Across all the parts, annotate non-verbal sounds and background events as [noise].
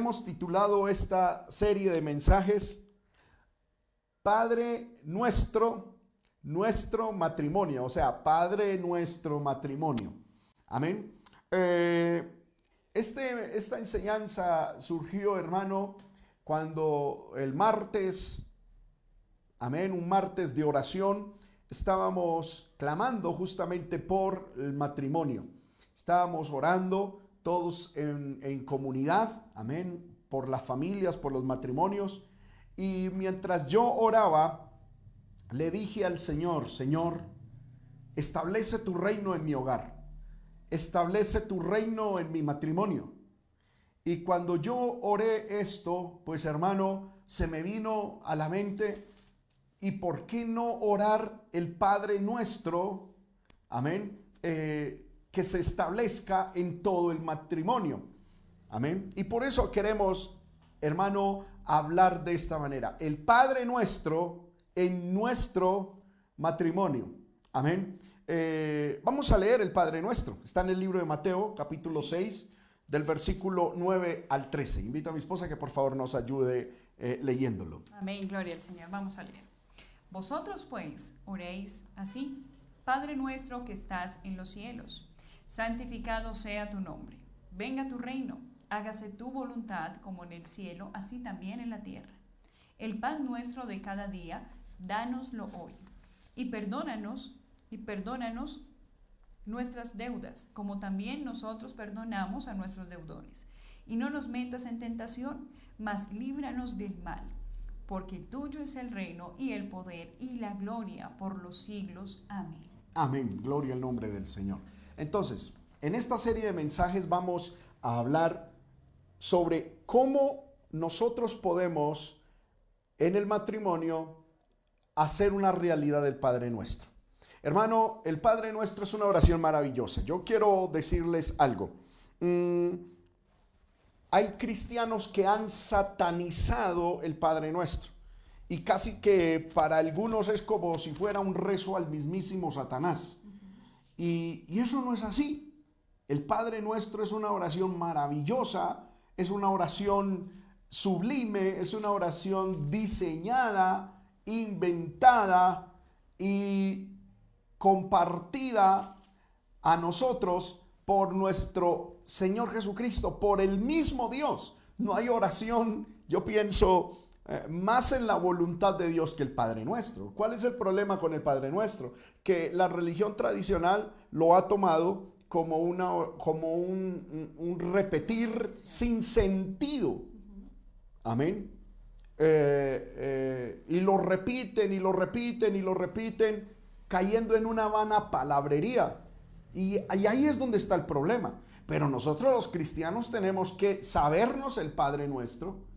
hemos titulado esta serie de mensajes Padre nuestro, nuestro matrimonio, o sea, Padre nuestro matrimonio. Amén. Eh, este, esta enseñanza surgió, hermano, cuando el martes, amén, un martes de oración, estábamos clamando justamente por el matrimonio. Estábamos orando todos en, comunidad, amén, por las familias, por los matrimonios. Y mientras yo oraba, le dije al Señor, Señor, establece tu reino en mi hogar, establece tu reino en mi matrimonio. Y cuando yo oré esto, pues hermano, se me vino a la mente, ¿y por qué no orar el Padre nuestro? Amén. Eh, que se establezca en todo el matrimonio. Amén. Y por eso queremos, hermano, hablar de esta manera. El Padre nuestro en nuestro matrimonio. Amén. Eh, vamos a leer el Padre nuestro. Está en el libro de Mateo, capítulo 6, del versículo 9 al 13. Invito a mi esposa que por favor nos ayude eh, leyéndolo. Amén, gloria al Señor. Vamos a leer. Vosotros pues oréis así. Padre nuestro que estás en los cielos santificado sea tu nombre. Venga tu reino, hágase tu voluntad como en el cielo, así también en la tierra. El pan nuestro de cada día, dánoslo hoy. Y perdónanos, y perdónanos nuestras deudas, como también nosotros perdonamos a nuestros deudores. Y no nos metas en tentación, mas líbranos del mal, porque tuyo es el reino y el poder y la gloria por los siglos. Amén. Amén. Gloria al nombre del Señor. Entonces, en esta serie de mensajes vamos a hablar sobre cómo nosotros podemos en el matrimonio hacer una realidad del Padre Nuestro. Hermano, el Padre Nuestro es una oración maravillosa. Yo quiero decirles algo. Mm, hay cristianos que han satanizado el Padre Nuestro. Y casi que para algunos es como si fuera un rezo al mismísimo Satanás. Y, eso no es así. El Padre Nuestro es una oración maravillosa, es una oración sublime, es una oración diseñada, inventada y compartida a nosotros por nuestro Señor Jesucristo, por el mismo Dios. No hay oración, yo pienso, eh, más en la voluntad de Dios que el Padre Nuestro. ¿Cuál es el problema con el Padre Nuestro? Que la religión tradicional lo ha tomado como, una, como un, repetir sin sentido. Amén. Eh, eh, y lo repiten y lo repiten y lo repiten, cayendo en una vana palabrería. y ahí es donde está el problema. Pero nosotros los cristianos tenemos que sabernos el Padre Nuestro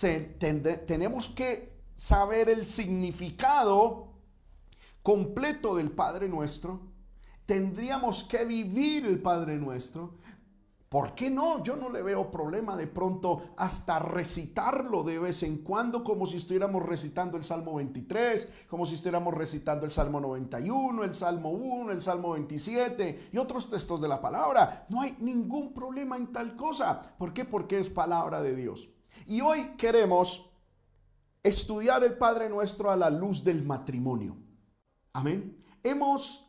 tenemos que saber el significado completo del Padre Nuestro. Tendríamos que vivir el Padre Nuestro. ¿Por qué no? Yo no le veo problema de pronto hasta recitarlo de vez en cuando como si estuviéramos recitando el Salmo 23, como si estuviéramos recitando el Salmo 91, el Salmo 1, el Salmo 27 y otros textos de la palabra. No hay ningún problema en tal cosa. ¿Por qué? Porque es palabra de Dios. Y hoy queremos estudiar el Padre Nuestro a la luz del matrimonio. Amén. Hemos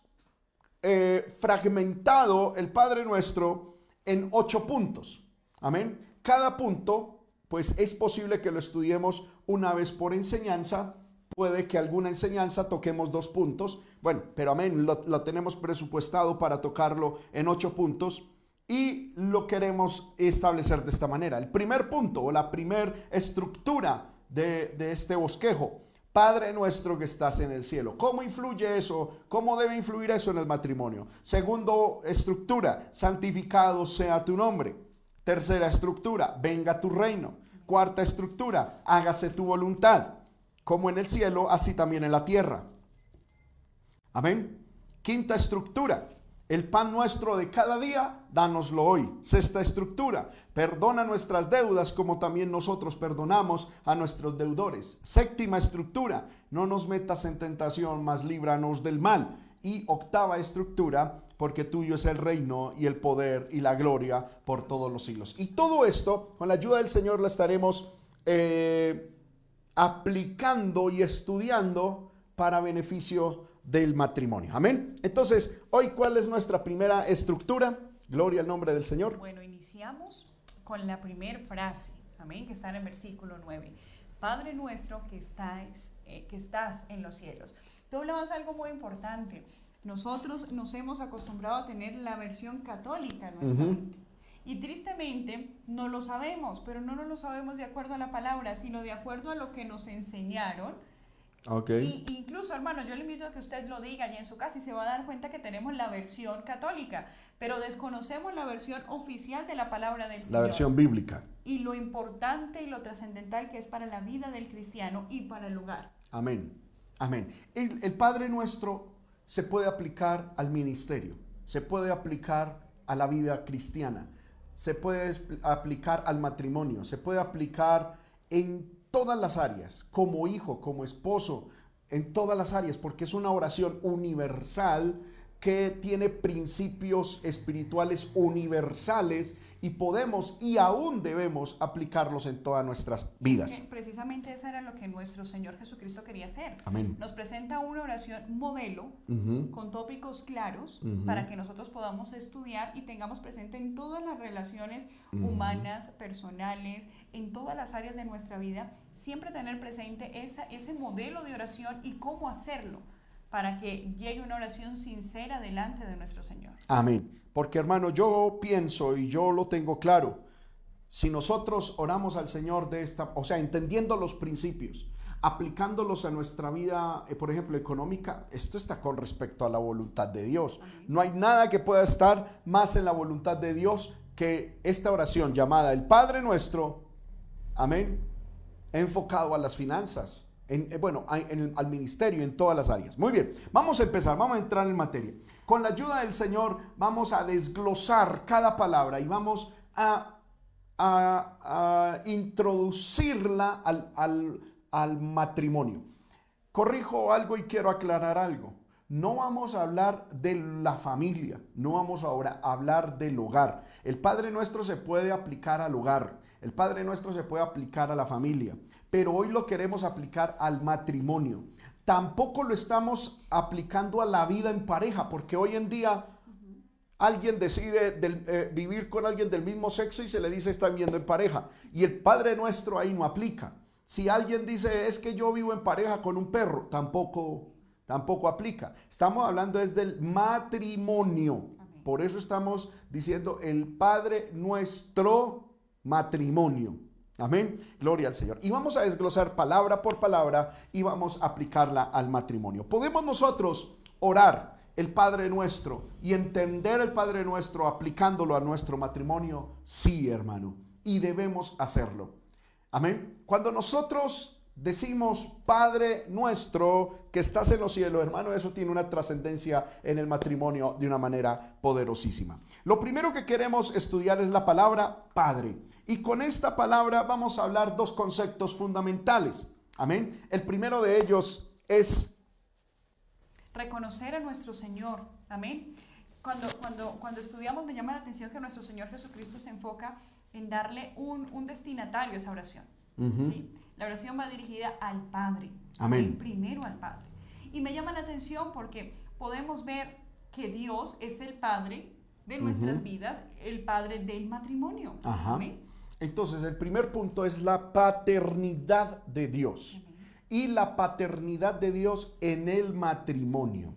eh, fragmentado el Padre Nuestro en ocho puntos. Amén. Cada punto, pues es posible que lo estudiemos una vez por enseñanza. Puede que alguna enseñanza toquemos dos puntos. Bueno, pero amén, lo, lo tenemos presupuestado para tocarlo en ocho puntos y lo queremos establecer de esta manera. El primer punto o la primera estructura de, este bosquejo. Padre nuestro que estás en el cielo. ¿Cómo influye eso? ¿Cómo debe influir eso en el matrimonio? Segundo estructura, santificado sea tu nombre. Tercera estructura, venga tu reino. Cuarta estructura, hágase tu voluntad, como en el cielo, así también en la tierra. Amén. Quinta estructura, el pan nuestro de cada día, dánoslo hoy. Sexta estructura, perdona nuestras deudas como también nosotros perdonamos a nuestros deudores. Séptima estructura, no nos metas en tentación, mas líbranos del mal. Y octava estructura, porque tuyo es el reino y el poder y la gloria por todos los siglos. Y todo esto, con la ayuda del Señor, la estaremos eh, aplicando y estudiando para beneficio del matrimonio. Amén. Entonces, hoy, ¿cuál es nuestra primera estructura? Gloria al nombre del Señor. Bueno, iniciamos con la primera frase, amén, que está en el versículo 9. Padre nuestro que estás, eh, que estás en los cielos. Tú hablabas algo muy importante. Nosotros nos hemos acostumbrado a tener la versión católica Y tristemente no lo sabemos, pero no lo sabemos de acuerdo a la palabra, sino de acuerdo a lo que nos enseñaron Okay. Y incluso, hermano, yo le invito a que usted lo diga allá en su casa y se va a dar cuenta que tenemos la versión católica, pero desconocemos la versión oficial de la palabra del Señor. La versión bíblica. Y lo importante y lo trascendental que es para la vida del cristiano y para el hogar. Amén. Amén. El, el Padre nuestro se puede aplicar al ministerio, se puede aplicar a la vida cristiana, se puede aplicar al matrimonio, se puede aplicar en todas las áreas, como hijo, como esposo, en todas las áreas, porque es una oración universal que tiene principios espirituales universales y podemos y aún debemos aplicarlos en todas nuestras vidas. precisamente eso era lo que nuestro Señor Jesucristo quería hacer. Amén. Nos presenta una oración modelo con tópicos claros para que nosotros podamos estudiar y tengamos presente en todas las relaciones humanas, personales, en todas las áreas de nuestra vida, siempre tener presente esa, ese modelo de oración y cómo hacerlo para que llegue una oración sincera delante de nuestro Señor. Amén. Porque hermano, yo pienso y yo lo tengo claro, si nosotros oramos al Señor de esta, o sea, entendiendo los principios, aplicándolos a nuestra vida, eh, por ejemplo, económica, esto está con respecto a la voluntad de Dios. No hay nada que pueda estar más en la voluntad de Dios que esta oración llamada el Padre Nuestro, amén, enfocado a las finanzas, eh, bueno, al ministerio, en todas las áreas. Muy bien, vamos a empezar, vamos a entrar en materia. Con la ayuda del Señor vamos a desglosar cada palabra y vamos a, introducirla al, al matrimonio. Corrijo algo y quiero aclarar algo. No vamos a hablar de la familia, no vamos ahora a hablar del hogar. El Padre Nuestro se puede aplicar al hogar, el Padre Nuestro se puede aplicar a la familia, pero hoy lo queremos aplicar al matrimonio. Tampoco lo estamos aplicando a la vida en pareja, porque hoy en día alguien decide eh, vivir con alguien del mismo sexo y se le dice están viendo en pareja. Y el Padre Nuestro ahí no aplica. Si alguien dice es que yo vivo en pareja con un perro, tampoco, tampoco aplica. Estamos hablando es del matrimonio. Por eso estamos diciendo el Padre Nuestro matrimonio. Amén. Gloria al Señor. Y vamos a desglosar palabra por palabra y vamos a aplicarla al matrimonio. Podemos nosotros orar el Padre Nuestro y entender el Padre Nuestro aplicándolo a nuestro matrimonio. Sí, hermano. Y debemos hacerlo. Amén. Cuando nosotros decimos Padre nuestro que estás en los cielos, hermano, eso tiene una trascendencia en el matrimonio de una manera poderosísima. Lo primero que queremos estudiar es la palabra Padre. Y con esta palabra vamos a hablar dos conceptos fundamentales. Amén. El primero de ellos es reconocer a nuestro Señor. Amén. Cuando, cuando, cuando estudiamos me llama la atención que nuestro Señor Jesucristo se enfoca en darle un, un destinatario a esa oración. ¿sí? La oración va dirigida al Padre. Amén. Primero al Padre. Y me llama la atención porque podemos ver que Dios es el Padre de nuestras vidas, el Padre del matrimonio. Amén. Entonces, el primer punto es la paternidad de Dios. Y la paternidad de Dios en el matrimonio.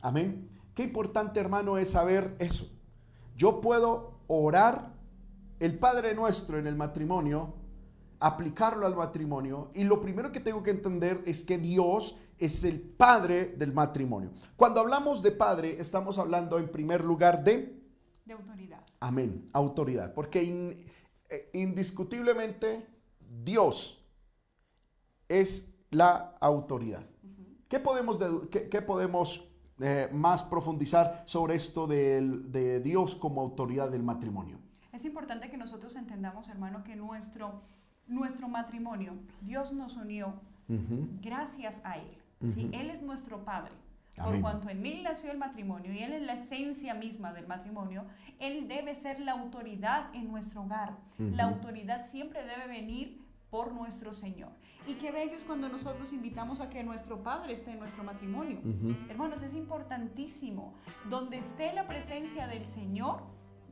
Amén. Qué importante, hermano, es saber eso. Yo puedo orar el Padre nuestro en el matrimonio aplicarlo al matrimonio y lo primero que tengo que entender es que Dios es el padre del matrimonio. Cuando hablamos de padre, estamos hablando en primer lugar de... De autoridad. Amén, autoridad. Porque eh, indiscutiblemente Dios es la autoridad. ¿Qué podemos, qué, podemos eh, más profundizar sobre esto de Dios como autoridad del matrimonio? Es importante que nosotros entendamos, hermano, que nuestro nuestro matrimonio, Dios nos unió gracias a Él. Él es nuestro Padre. Por Amén. cuanto en él nació el matrimonio y él es la esencia misma del matrimonio, él debe ser la autoridad en nuestro hogar. La autoridad siempre debe venir por nuestro Señor. Y qué bello es cuando nosotros invitamos a que nuestro Padre esté en nuestro matrimonio. Hermanos, es importantísimo. Donde esté la presencia del Señor,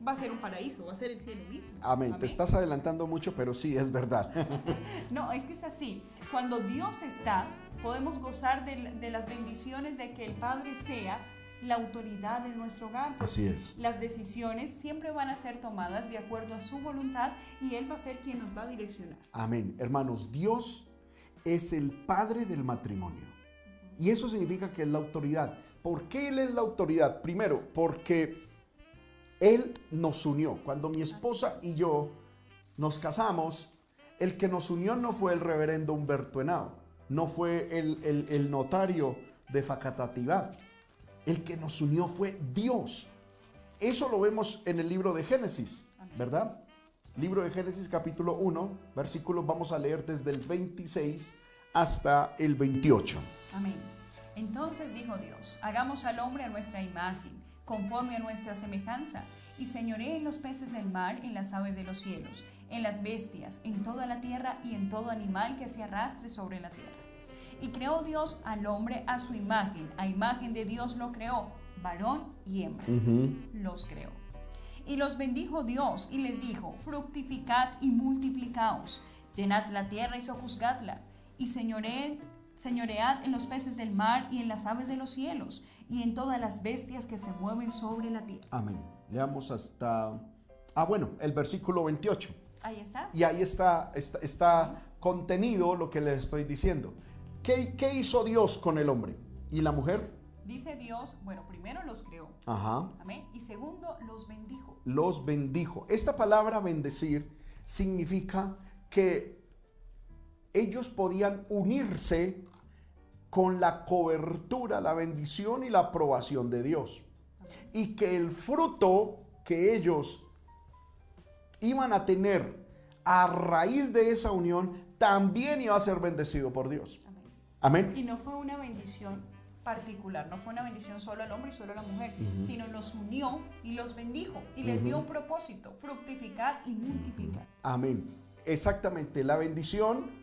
va a ser un paraíso, va a ser el cielo mismo. Amén. Te estás adelantando mucho, pero sí, es verdad. [laughs] No, es que es así. Cuando Dios está, podemos gozar de, de las bendiciones de que el Padre sea la autoridad de nuestro hogar. Así es. Las decisiones siempre van a ser tomadas de acuerdo a su voluntad y Él va a ser quien nos va a direccionar. Amén. Hermanos, Dios es el padre del matrimonio. Y eso significa que es la autoridad. ¿Por qué Él es la autoridad? Primero, porque Él nos unió. Cuando mi esposa y yo nos casamos, el que nos unió no fue el reverendo Humberto Henao, no fue el, el- el notario de Facatativá. El que nos unió fue Dios. Eso lo vemos en el libro de Génesis. ¿verdad? Libro de Génesis capítulo 1, versículos vamos a leer desde el 26 hasta el 28. Amén. Entonces dijo Dios, hagamos al hombre a nuestra imagen, conforme a nuestra semejanza, y señoree en los peces del mar, en las aves de los cielos, en las bestias, en toda la tierra y en todo animal que se arrastre sobre la tierra. Y creó Dios al hombre a su imagen, a imagen de Dios lo creó, varón y hembra los creó. Y los bendijo Dios y les dijo, fructificad y multiplicaos, llenad la tierra y sojuzgadla, y señoread, señoread en los peces del mar y en las aves de los cielos, y en todas las bestias que se mueven sobre la tierra. Amén. Leamos hasta... Ah, bueno, el versículo 28. Ahí está. Y ahí está, está, está contenido lo que les estoy diciendo. ¿Qué, ¿Qué hizo Dios con el hombre? ¿Y la mujer? Dice Dios, bueno, primero los creó, Ajá. amén, y segundo los bendijo. Los bendijo. Esta palabra bendecir significa que ellos podían unirse con la cobertura, la bendición y la aprobación de Dios. Y que el fruto que ellos iban a tener a raíz de esa unión también iba a ser bendecido por Dios. Amén. Amén. Y no fue una bendición particular, no fue una bendición solo al hombre y solo a la mujer, sino los unió y los bendijo y les dio un propósito, fructificar y multiplicar. Amén. Exactamente. La bendición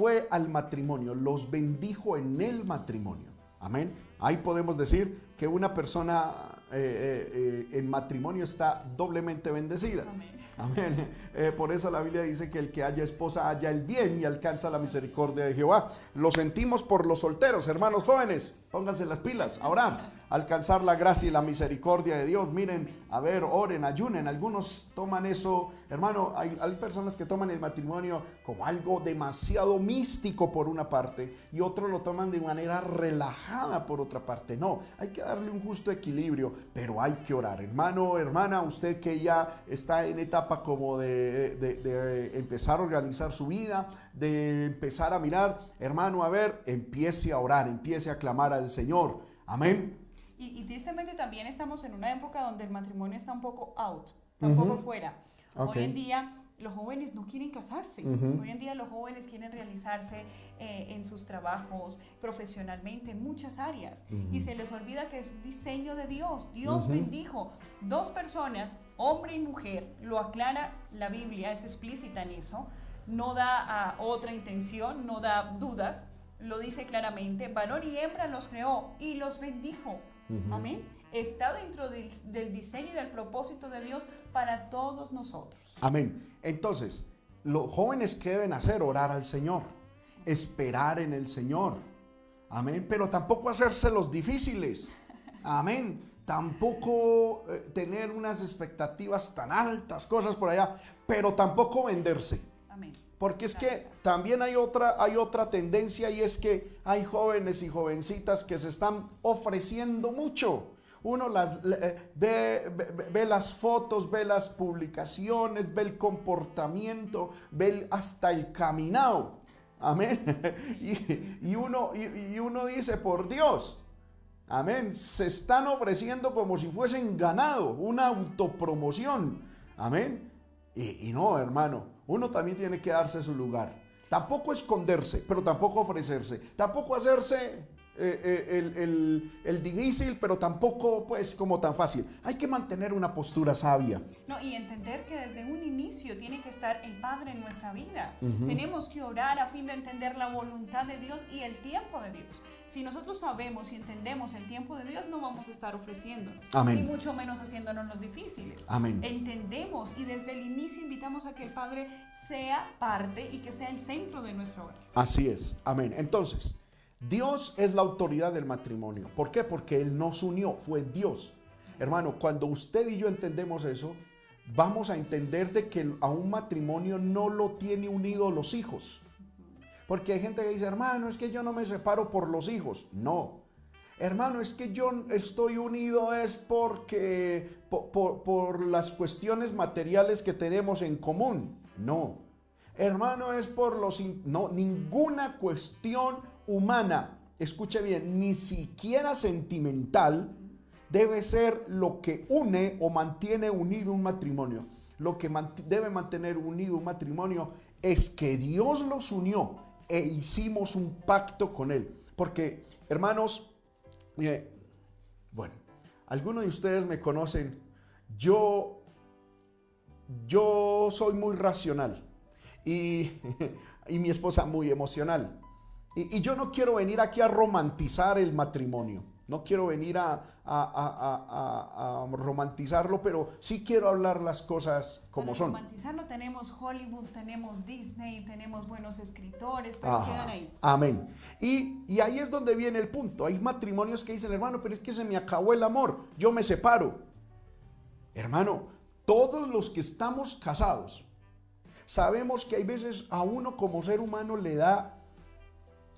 fue al matrimonio, los bendijo en el matrimonio. Amén. Ahí podemos decir que una persona eh, eh, eh, en matrimonio está doblemente bendecida. Amén. Amén. Eh, por eso la Biblia dice que el que haya esposa haya el bien y alcanza la misericordia de Jehová. Lo sentimos por los solteros, hermanos jóvenes. Pónganse las pilas a orar, alcanzar la gracia y la misericordia de Dios. Miren, a ver, oren, ayunen. Algunos toman eso, hermano, hay, personas que toman el matrimonio como algo demasiado místico por una parte y otros lo toman de manera relajada por otra parte. No, hay que darle un justo equilibrio, pero hay que orar. Hermano, hermana, usted que ya está en etapa como de empezar a organizar su vida, de empezar a mirar, hermano, a ver, empiece a orar, empiece a clamar al Señor. Amén. Y, y tristemente también estamos en una época donde el matrimonio está un poco out, está un poco Ujú. fuera. Hoy en día los jóvenes no quieren casarse. Hoy en día los jóvenes quieren realizarse eh, en sus trabajos, profesionalmente, en muchas áreas. Y se les olvida que es diseño de Dios. Dios bendijo dos personas, hombre y mujer. Lo aclara la Biblia, es explícita en eso. No da a otra intención, no da dudas. Lo dice claramente. Varón y hembra los creó y los bendijo. Amén. Está dentro del, del diseño y del propósito de Dios para todos nosotros. Amén. Entonces, los jóvenes que deben hacer, orar al Señor, esperar en el Señor. Amén. Pero tampoco hacerse los difíciles. Amén. Tampoco eh, tener unas expectativas tan altas, cosas por allá, pero tampoco venderse. Amén. Porque es que también hay otra, hay otra tendencia y es que hay jóvenes y jovencitas que se están ofreciendo mucho. Uno las, eh, ve, ve- ve las fotos, ve las publicaciones, ve el comportamiento, ve el- hasta el caminado. Amén. [laughs] Y, y uno, y, y uno dice, por Dios, Amén. Se están ofreciendo como si fuesen ganado, una autopromoción. Amén. Y, y no, hermano, uno también tiene que darse su lugar. Tampoco esconderse, pero tampoco ofrecerse. Tampoco hacerse eh, eh, el, el- el difícil, pero tampoco pues como tan fácil. Hay que mantener una postura sabia. No, y entender que desde un inicio tiene que estar el Padre en nuestra vida. Tenemos que orar a fin de entender la voluntad de Dios y el tiempo de Dios. Si nosotros sabemos y entendemos el tiempo de Dios, no vamos a estar ofreciéndonos. Amén. Y mucho menos haciéndonos los difíciles. Amén. Entendemos y desde el inicio invitamos a que el Padre sea parte y que sea el centro de nuestro hogar. Así es, amén. Entonces, Dios es la autoridad del matrimonio. ¿Por qué? Porque Él nos unió, fue Dios. Hermano, cuando usted y yo entendemos eso, vamos a entender de que a un matrimonio no lo tiene unido los hijos. Porque hay gente que dice, hermano, es que yo no me separo por los hijos. No. Hermano, es que yo estoy unido es porque por, las cuestiones materiales que tenemos en común. No. Hermano, es por los... No, ninguna cuestión humana, escuche bien, ni siquiera sentimental, debe ser lo que une o mantiene unido un matrimonio. Lo que debe mantener unido un matrimonio es que Dios los unió e hicimos un pacto con Él. Porque, hermanos, mire, bueno, algunos de ustedes me conocen, yo, yo soy muy racional y, [laughs] y mi esposa muy emocional. Y, y yo no quiero venir aquí a romantizar el matrimonio. No quiero venir a, a- romantizarlo, pero sí quiero hablar las cosas como Para son. romantizarlo tenemos Hollywood, tenemos Disney, tenemos buenos escritores, pero Ajá. quedan ahí. Amén. Y, y ahí es donde viene el punto. Hay matrimonios que dicen, hermano, pero es que se me acabó el amor, yo me separo. Hermano, todos los que estamos casados, sabemos que hay veces a uno como ser humano le da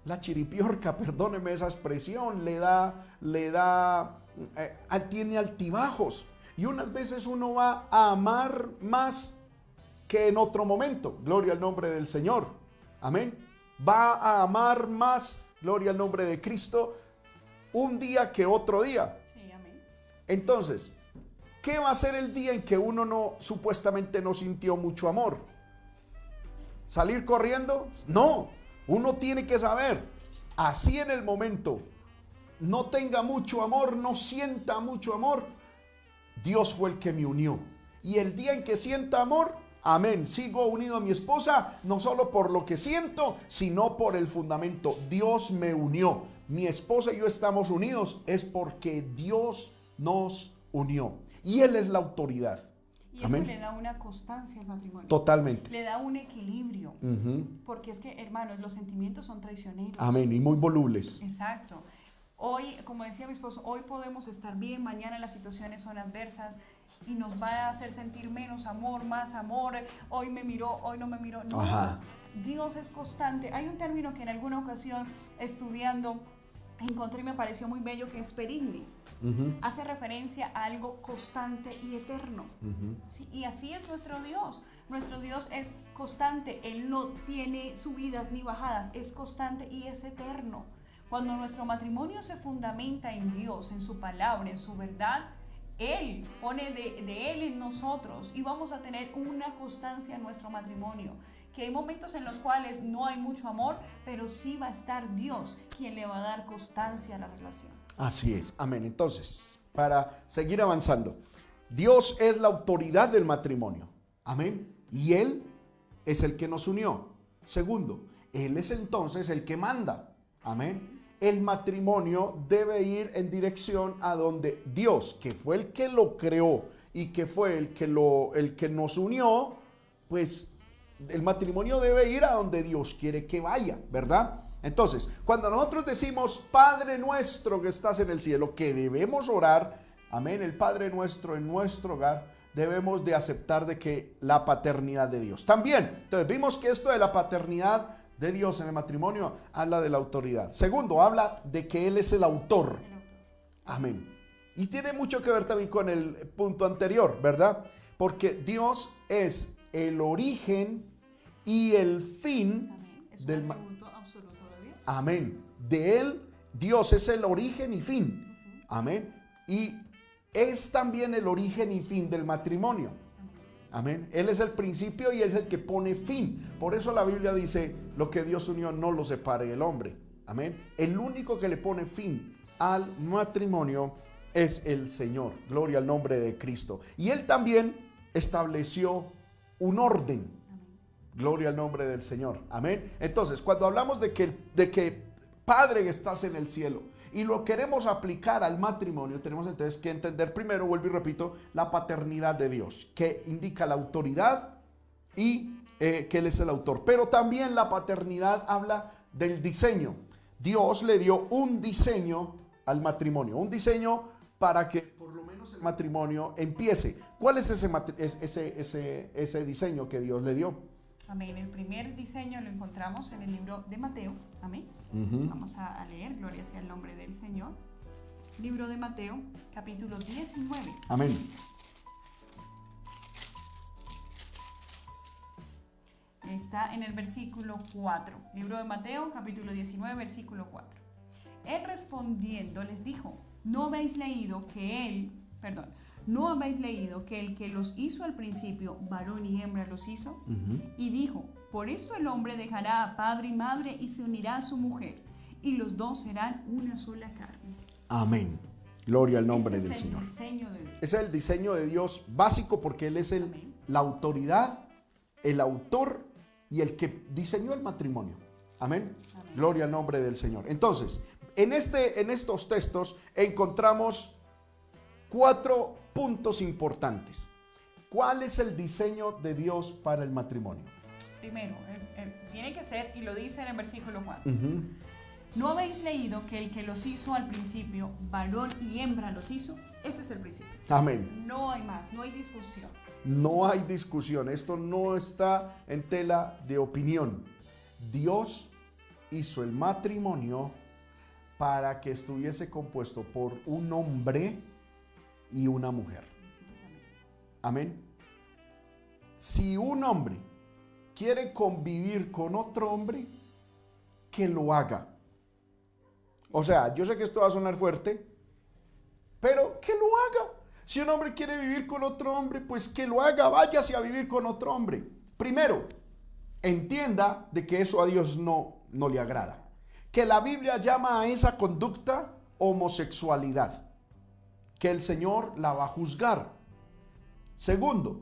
la chiripiorca, [laughs] perdóneme esa expresión, le da, le da, eh, tiene altibajos. Y unas veces uno va a amar más que en otro momento. Gloria al nombre del Señor. Amén. Va a amar más, gloria al nombre de Cristo, un día que otro día. Sí, amén. Entonces, ¿qué va a ser el día en que uno no supuestamente no sintió mucho amor? ¿Salir corriendo? No, uno tiene que saber, así en el momento, no tenga mucho amor, no sienta mucho amor, Dios fue el que me unió. Y el día en que sienta amor, amén, sigo unido a mi esposa, no solo por lo que siento, sino por el fundamento. Dios me unió. Mi esposa y yo estamos unidos, es porque Dios nos unió. Y Él es la autoridad. Y eso Amén. le da una constancia al matrimonio. Totalmente. Le da un equilibrio. Porque es que, hermanos, los sentimientos son traicioneros. Amén. Y muy volubles. Exacto. Hoy, como decía mi esposo, hoy podemos estar bien, mañana las situaciones son adversas y nos va a hacer sentir menos amor, más amor. Hoy me miró, hoy no me miró. No, Ajá. Dios es constante. Hay un término que en alguna ocasión estudiando encontré y me pareció muy bello que es perigni. Hace referencia a algo constante y eterno. Sí, y así es nuestro Dios. Nuestro Dios es constante. Él no tiene subidas ni bajadas. Es constante y es eterno. Cuando nuestro matrimonio se fundamenta en Dios, en su palabra, en su verdad, Él pone de, de Él en nosotros y vamos a tener una constancia en nuestro matrimonio. Que hay momentos en los cuales no hay mucho amor, pero sí va a estar Dios quien le va a dar constancia a la relación. Así es, amén. Entonces, para seguir avanzando, Dios es la autoridad del matrimonio, amén. Y Él es el que nos unió. Segundo, Él es entonces el que manda, amén. El matrimonio debe ir en dirección a donde Dios, que fue el que lo creó y que fue el que, lo, el que nos unió, pues el matrimonio debe ir a donde Dios quiere que vaya, ¿verdad? Entonces, cuando nosotros decimos, Padre nuestro que estás en el cielo, que debemos orar, amén, el Padre nuestro en nuestro hogar, debemos de aceptar de que la paternidad de Dios. También, entonces vimos que esto de la paternidad de Dios en el matrimonio habla de la autoridad. Segundo, habla de que Él es el autor. Amén. Y tiene mucho que ver también con el punto anterior, ¿verdad? Porque Dios es el origen y el fin Amén. Es un del ma- atributo absoluto de Dios. Amén. De Él, Dios es el origen y fin. Amén. Y es también el origen y fin del matrimonio. Amén. Él es el principio y es el que pone fin. Por eso la Biblia dice, lo que Dios unió no lo separe el hombre. Amén. El único que le pone fin al matrimonio es el Señor. Gloria al nombre de Cristo. Y Él también estableció un orden. Gloria al nombre del Señor. Amén. Entonces, cuando hablamos de que, de que Padre estás en el cielo y lo queremos aplicar al matrimonio, tenemos entonces que entender primero, vuelvo y repito, la paternidad de Dios, que indica la autoridad y eh, que Él es el autor. Pero también la paternidad habla del diseño. Dios le dio un diseño al matrimonio, un diseño para que por lo menos el matrimonio empiece. ¿Cuál es ese, diseño que Dios le dio? Amén. El primer diseño lo encontramos en el libro de Mateo. Amén. Vamos a, leer, gloria sea el nombre del Señor. Libro de Mateo, capítulo 19. Amén. Está en el versículo 4. Libro de Mateo, capítulo 19, versículo 4. Él respondiendo les dijo, ¿no habéis leído que él, perdón, ¿no habéis leído que el que los hizo al principio, varón y hembra los hizo? Y dijo, por esto el hombre dejará a padre y madre y se unirá a su mujer, y los dos serán una sola carne. Amén. Gloria al nombre del Señor. Ese es el diseño de Dios básico porque Él es el, la autoridad, el autor y el que diseñó el matrimonio. Amén. Gloria al nombre del Señor. Entonces, en, este, en estos textos encontramos cuatro puntos importantes. ¿Cuál es el diseño de Dios para el matrimonio? Primero, tiene que ser, y lo dice en el versículo 4. ¿No habéis leído que el que los hizo al principio, varón y hembra los hizo? Este es el principio. Amén. No hay más, no hay discusión. No hay discusión. Esto no está en tela de opinión. Dios hizo el matrimonio para que estuviese compuesto por un hombre y una mujer. Amén. Si un hombre quiere convivir con otro hombre, que lo haga. O sea, yo sé que esto va a sonar fuerte, pero que lo haga. Si un hombre quiere vivir con otro hombre, pues que lo haga, váyase a vivir con otro hombre. Primero, entienda de que eso a Dios no, no le agrada. Que la Biblia llama a esa conducta homosexualidad que el Señor la va a juzgar. Segundo,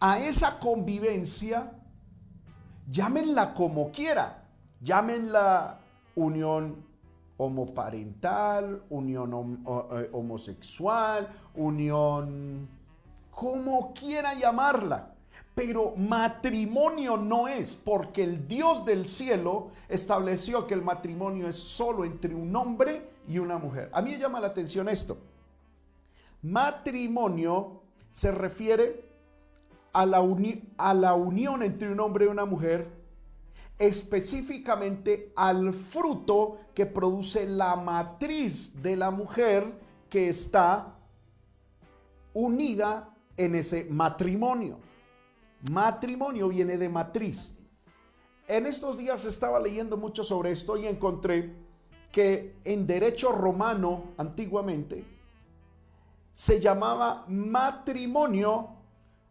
a esa convivencia, llámenla como quiera, llámenla unión homoparental, unión eh, homosexual, unión, como quiera llamarla. Pero matrimonio no es, porque el Dios del cielo estableció que el matrimonio es solo entre un hombre y una mujer. A mí me llama la atención esto. Matrimonio se refiere a la, a la unión entre un hombre y una mujer, específicamente al fruto que produce la matriz de la mujer que está unida en ese matrimonio. Matrimonio viene de matriz. En estos días estaba leyendo mucho sobre esto y encontré que en derecho romano antiguamente se llamaba matrimonio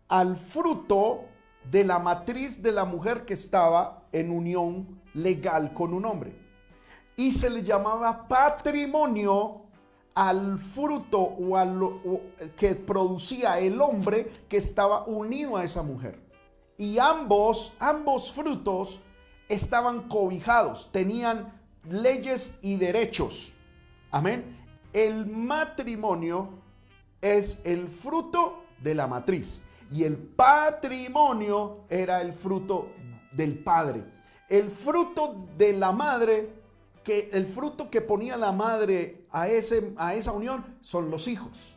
al fruto de la matriz de la mujer que estaba en unión legal con un hombre. Y se le llamaba patrimonio al fruto o a lo que producía el hombre que estaba unido a esa mujer. Y ambos, ambos frutos estaban cobijados, tenían leyes y derechos. Amén. El matrimonio es el fruto de la matriz y el patrimonio era el fruto del padre. El fruto de la madre, que el fruto que ponía la madre a, ese, a esa unión son los hijos.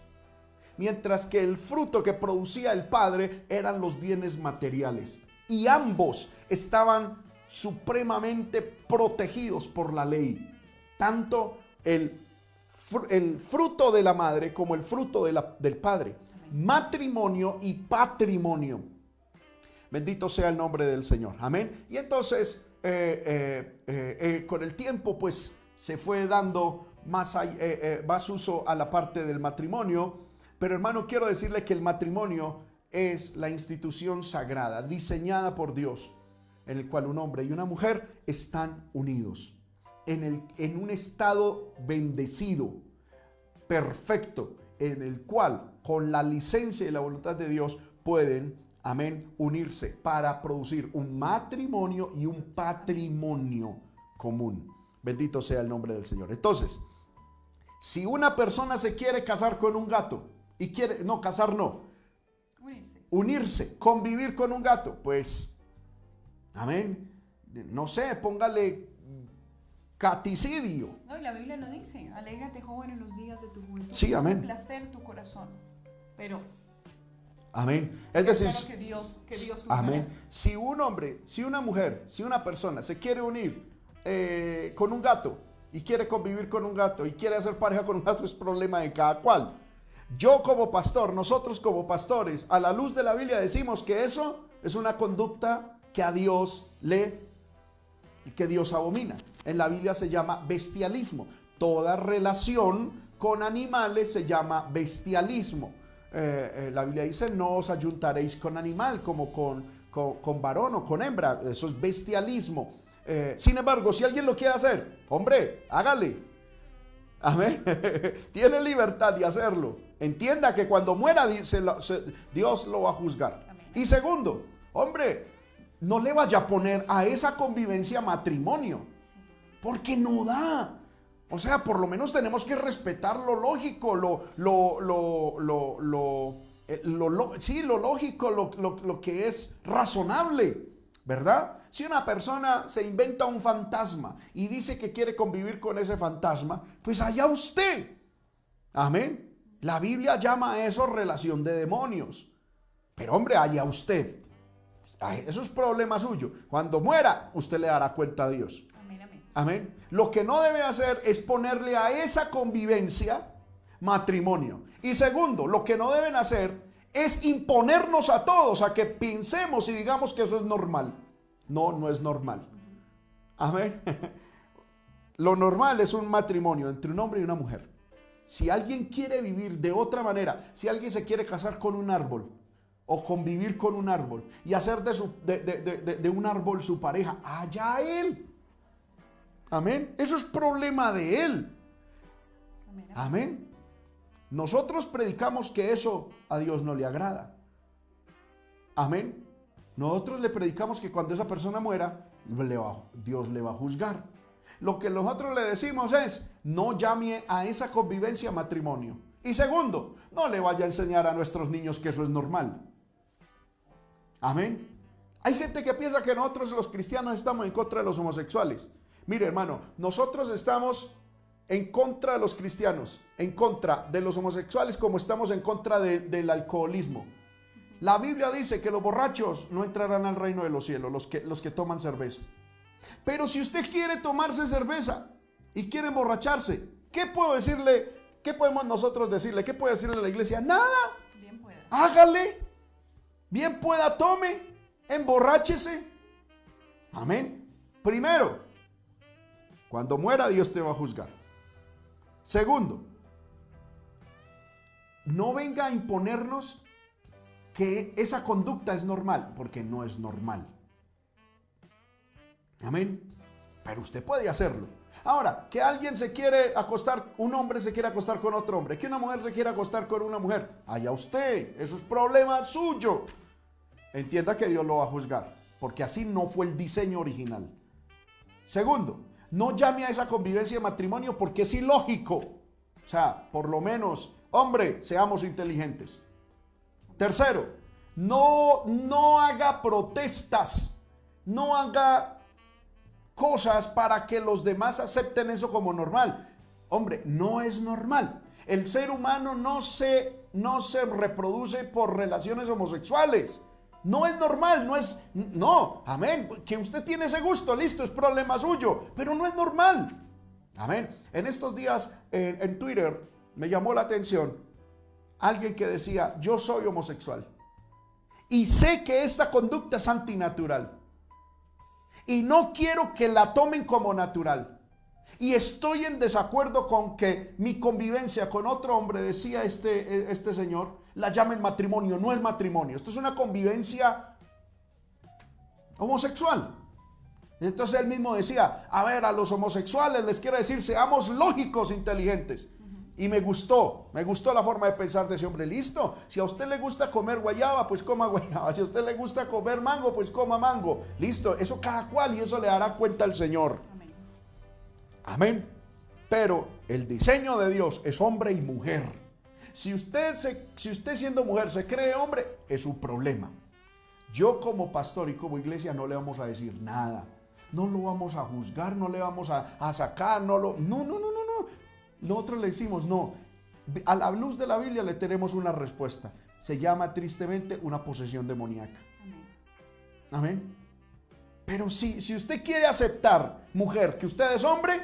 Mientras que el fruto que producía el padre eran los bienes materiales. Y ambos estaban supremamente protegidos por la ley. Tanto el el fruto de la madre como el fruto del padre. Matrimonio y patrimonio. Bendito sea el nombre del Señor. Amén. Y entonces, eh, eh, eh, con el tiempo, pues se fue dando más, más uso a la parte del matrimonio. Pero hermano, quiero decirle que el matrimonio es la institución sagrada, diseñada por Dios, en el cual un hombre y una mujer están unidos. En, el, en un estado bendecido, perfecto, en el cual con la licencia y la voluntad de Dios pueden, amén, unirse para producir un matrimonio y un patrimonio común. Bendito sea el nombre del Señor. Entonces, si una persona se quiere casar con un gato y quiere, no, casar no, unirse, unirse convivir con un gato, pues, amén, no sé, póngale caticidio. No, y la Biblia lo dice, alégrate joven en los días de tu juventud. Sí, amén. placer tu corazón, pero... Amén. Es decir, que Dios, que Dios amén. Si un hombre, si una mujer, si una persona se quiere unir eh, con un gato y quiere convivir con un gato y quiere hacer pareja con un gato, es problema de cada cual. Yo como pastor, nosotros como pastores, a la luz de la Biblia decimos que eso es una conducta que a Dios le que Dios abomina. En la Biblia se llama bestialismo. Toda relación con animales se llama bestialismo. Eh, eh, la Biblia dice, no os ayuntaréis con animal como con, con, varón o con hembra. Eso es bestialismo. Eh, sin embargo, si alguien lo quiere hacer, hombre, hágale. Amén. [laughs] Tiene libertad de hacerlo. Entienda que cuando muera Dios lo va a juzgar. Y segundo, hombre, no le vaya a poner a esa convivencia matrimonio, porque no da. O sea, por lo menos tenemos que respetar lo lógico, lo, lo, lo, lo, lo, eh, sí, lo lógico, lo, que es razonable, ¿verdad? Si una persona se inventa un fantasma y dice que quiere convivir con ese fantasma, pues allá usted. Amén. La Biblia llama a eso relación de demonios. Pero hombre, allá usted eso es problema suyo. Cuando muera, usted le dará cuenta a Dios. Amén. Lo que no debe hacer es ponerle a esa convivencia matrimonio. Y segundo, lo que no deben hacer es imponernos a todos a que pensemos y digamos que eso es normal. No, no es normal. Amén. [laughs] Lo normal es un matrimonio entre un hombre y una mujer. Si alguien quiere vivir de otra manera, si alguien se quiere casar con un árbol, o convivir con un árbol y hacer de, su, de, un árbol su pareja, allá él. Amén. Eso es problema de él. Amén. Nosotros predicamos que eso a Dios no le agrada. Amén. Nosotros le predicamos que cuando esa persona muera, Dios le va a juzgar. Lo que nosotros le decimos es, no llame a esa convivencia matrimonio. Y segundo, no le vaya a enseñar a nuestros niños que eso es normal. Amén. Hay gente que piensa que nosotros los cristianos estamos en contra de los homosexuales. Mire hermano, nosotros estamos en contra de los cristianos, en contra de los homosexuales como estamos en contra del alcoholismo. La Biblia dice que los borrachos no entrarán al reino de los cielos, los que, los que toman cerveza. Pero si usted quiere tomarse cerveza y quiere emborracharse, ¿qué puedo decirle? ¿Qué podemos nosotros decirle? ¿Qué puede decirle a la iglesia? Nada. Bien Hágale bien pueda, tome, emborráchese. Amén. Primero, cuando muera Dios te va a juzgar. Segundo, no venga a imponernos que esa conducta es normal, porque no es normal. Amén. Pero usted puede hacerlo. Ahora, que alguien se quiere acostar, un hombre se quiere acostar con otro hombre, que una mujer se quiere acostar con una mujer, allá usted, eso es problema suyo entienda que Dios lo va a juzgar, porque así no fue el diseño original. Segundo, no llame a esa convivencia de matrimonio porque es ilógico. O sea, por lo menos, hombre, seamos inteligentes. Tercero, no, no haga protestas, no haga cosas para que los demás acepten eso como normal. Hombre, no es normal. El ser humano no se, no se reproduce por relaciones homosexuales. No es normal, no es... No, amén. Que usted tiene ese gusto, listo, es problema suyo, pero no es normal. Amén. En estos días en, Twitter me llamó la atención alguien que decía, yo soy homosexual. Y sé que esta conducta es antinatural. Y no quiero que la tomen como natural. Y estoy en desacuerdo con que mi convivencia con otro hombre, decía este, este señor, la llamen matrimonio. No es matrimonio. Esto es una convivencia homosexual. Entonces él mismo decía, a ver, a los homosexuales les quiero decir, seamos lógicos, inteligentes. Y me gustó, me gustó la forma de pensar de ese hombre. Listo, si a usted le gusta comer guayaba, pues coma guayaba. Si a usted le gusta comer mango, pues coma mango. Listo, eso cada cual y eso le dará cuenta al Señor. Amén. Amén. Pero el diseño de Dios es hombre y mujer. Si usted, se, si usted siendo mujer se cree hombre, es su problema. Yo como pastor y como iglesia no le vamos a decir nada no lo vamos a juzgar, no le vamos a, sacar, no lo... No, no, no, no, no. Nosotros le decimos, no. A la luz de la Biblia le tenemos una respuesta. Se llama tristemente una posesión demoníaca. Amén. Amén. Pero si, si usted quiere aceptar, mujer, que usted es hombre,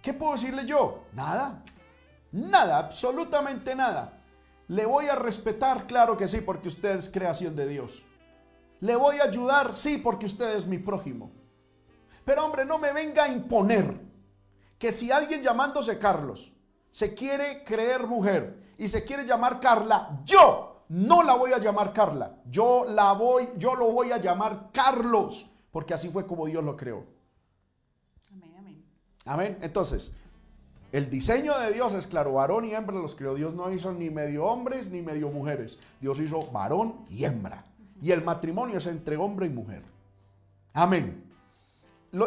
¿qué puedo decirle yo? Nada. Nada, absolutamente nada. Le voy a respetar, claro que sí, porque usted es creación de Dios. Le voy a ayudar, sí, porque usted es mi prójimo. Pero hombre, no me venga a imponer que si alguien llamándose Carlos se quiere creer mujer y se quiere llamar Carla, yo no la voy a llamar Carla. Yo la voy, yo lo voy a llamar Carlos, porque así fue como Dios lo creó. Amén, amén. Amén. Entonces, el diseño de Dios es claro, varón y hembra los creó. Dios no hizo ni medio hombres ni medio mujeres. Dios hizo varón y hembra. Y el matrimonio es entre hombre y mujer. Amén.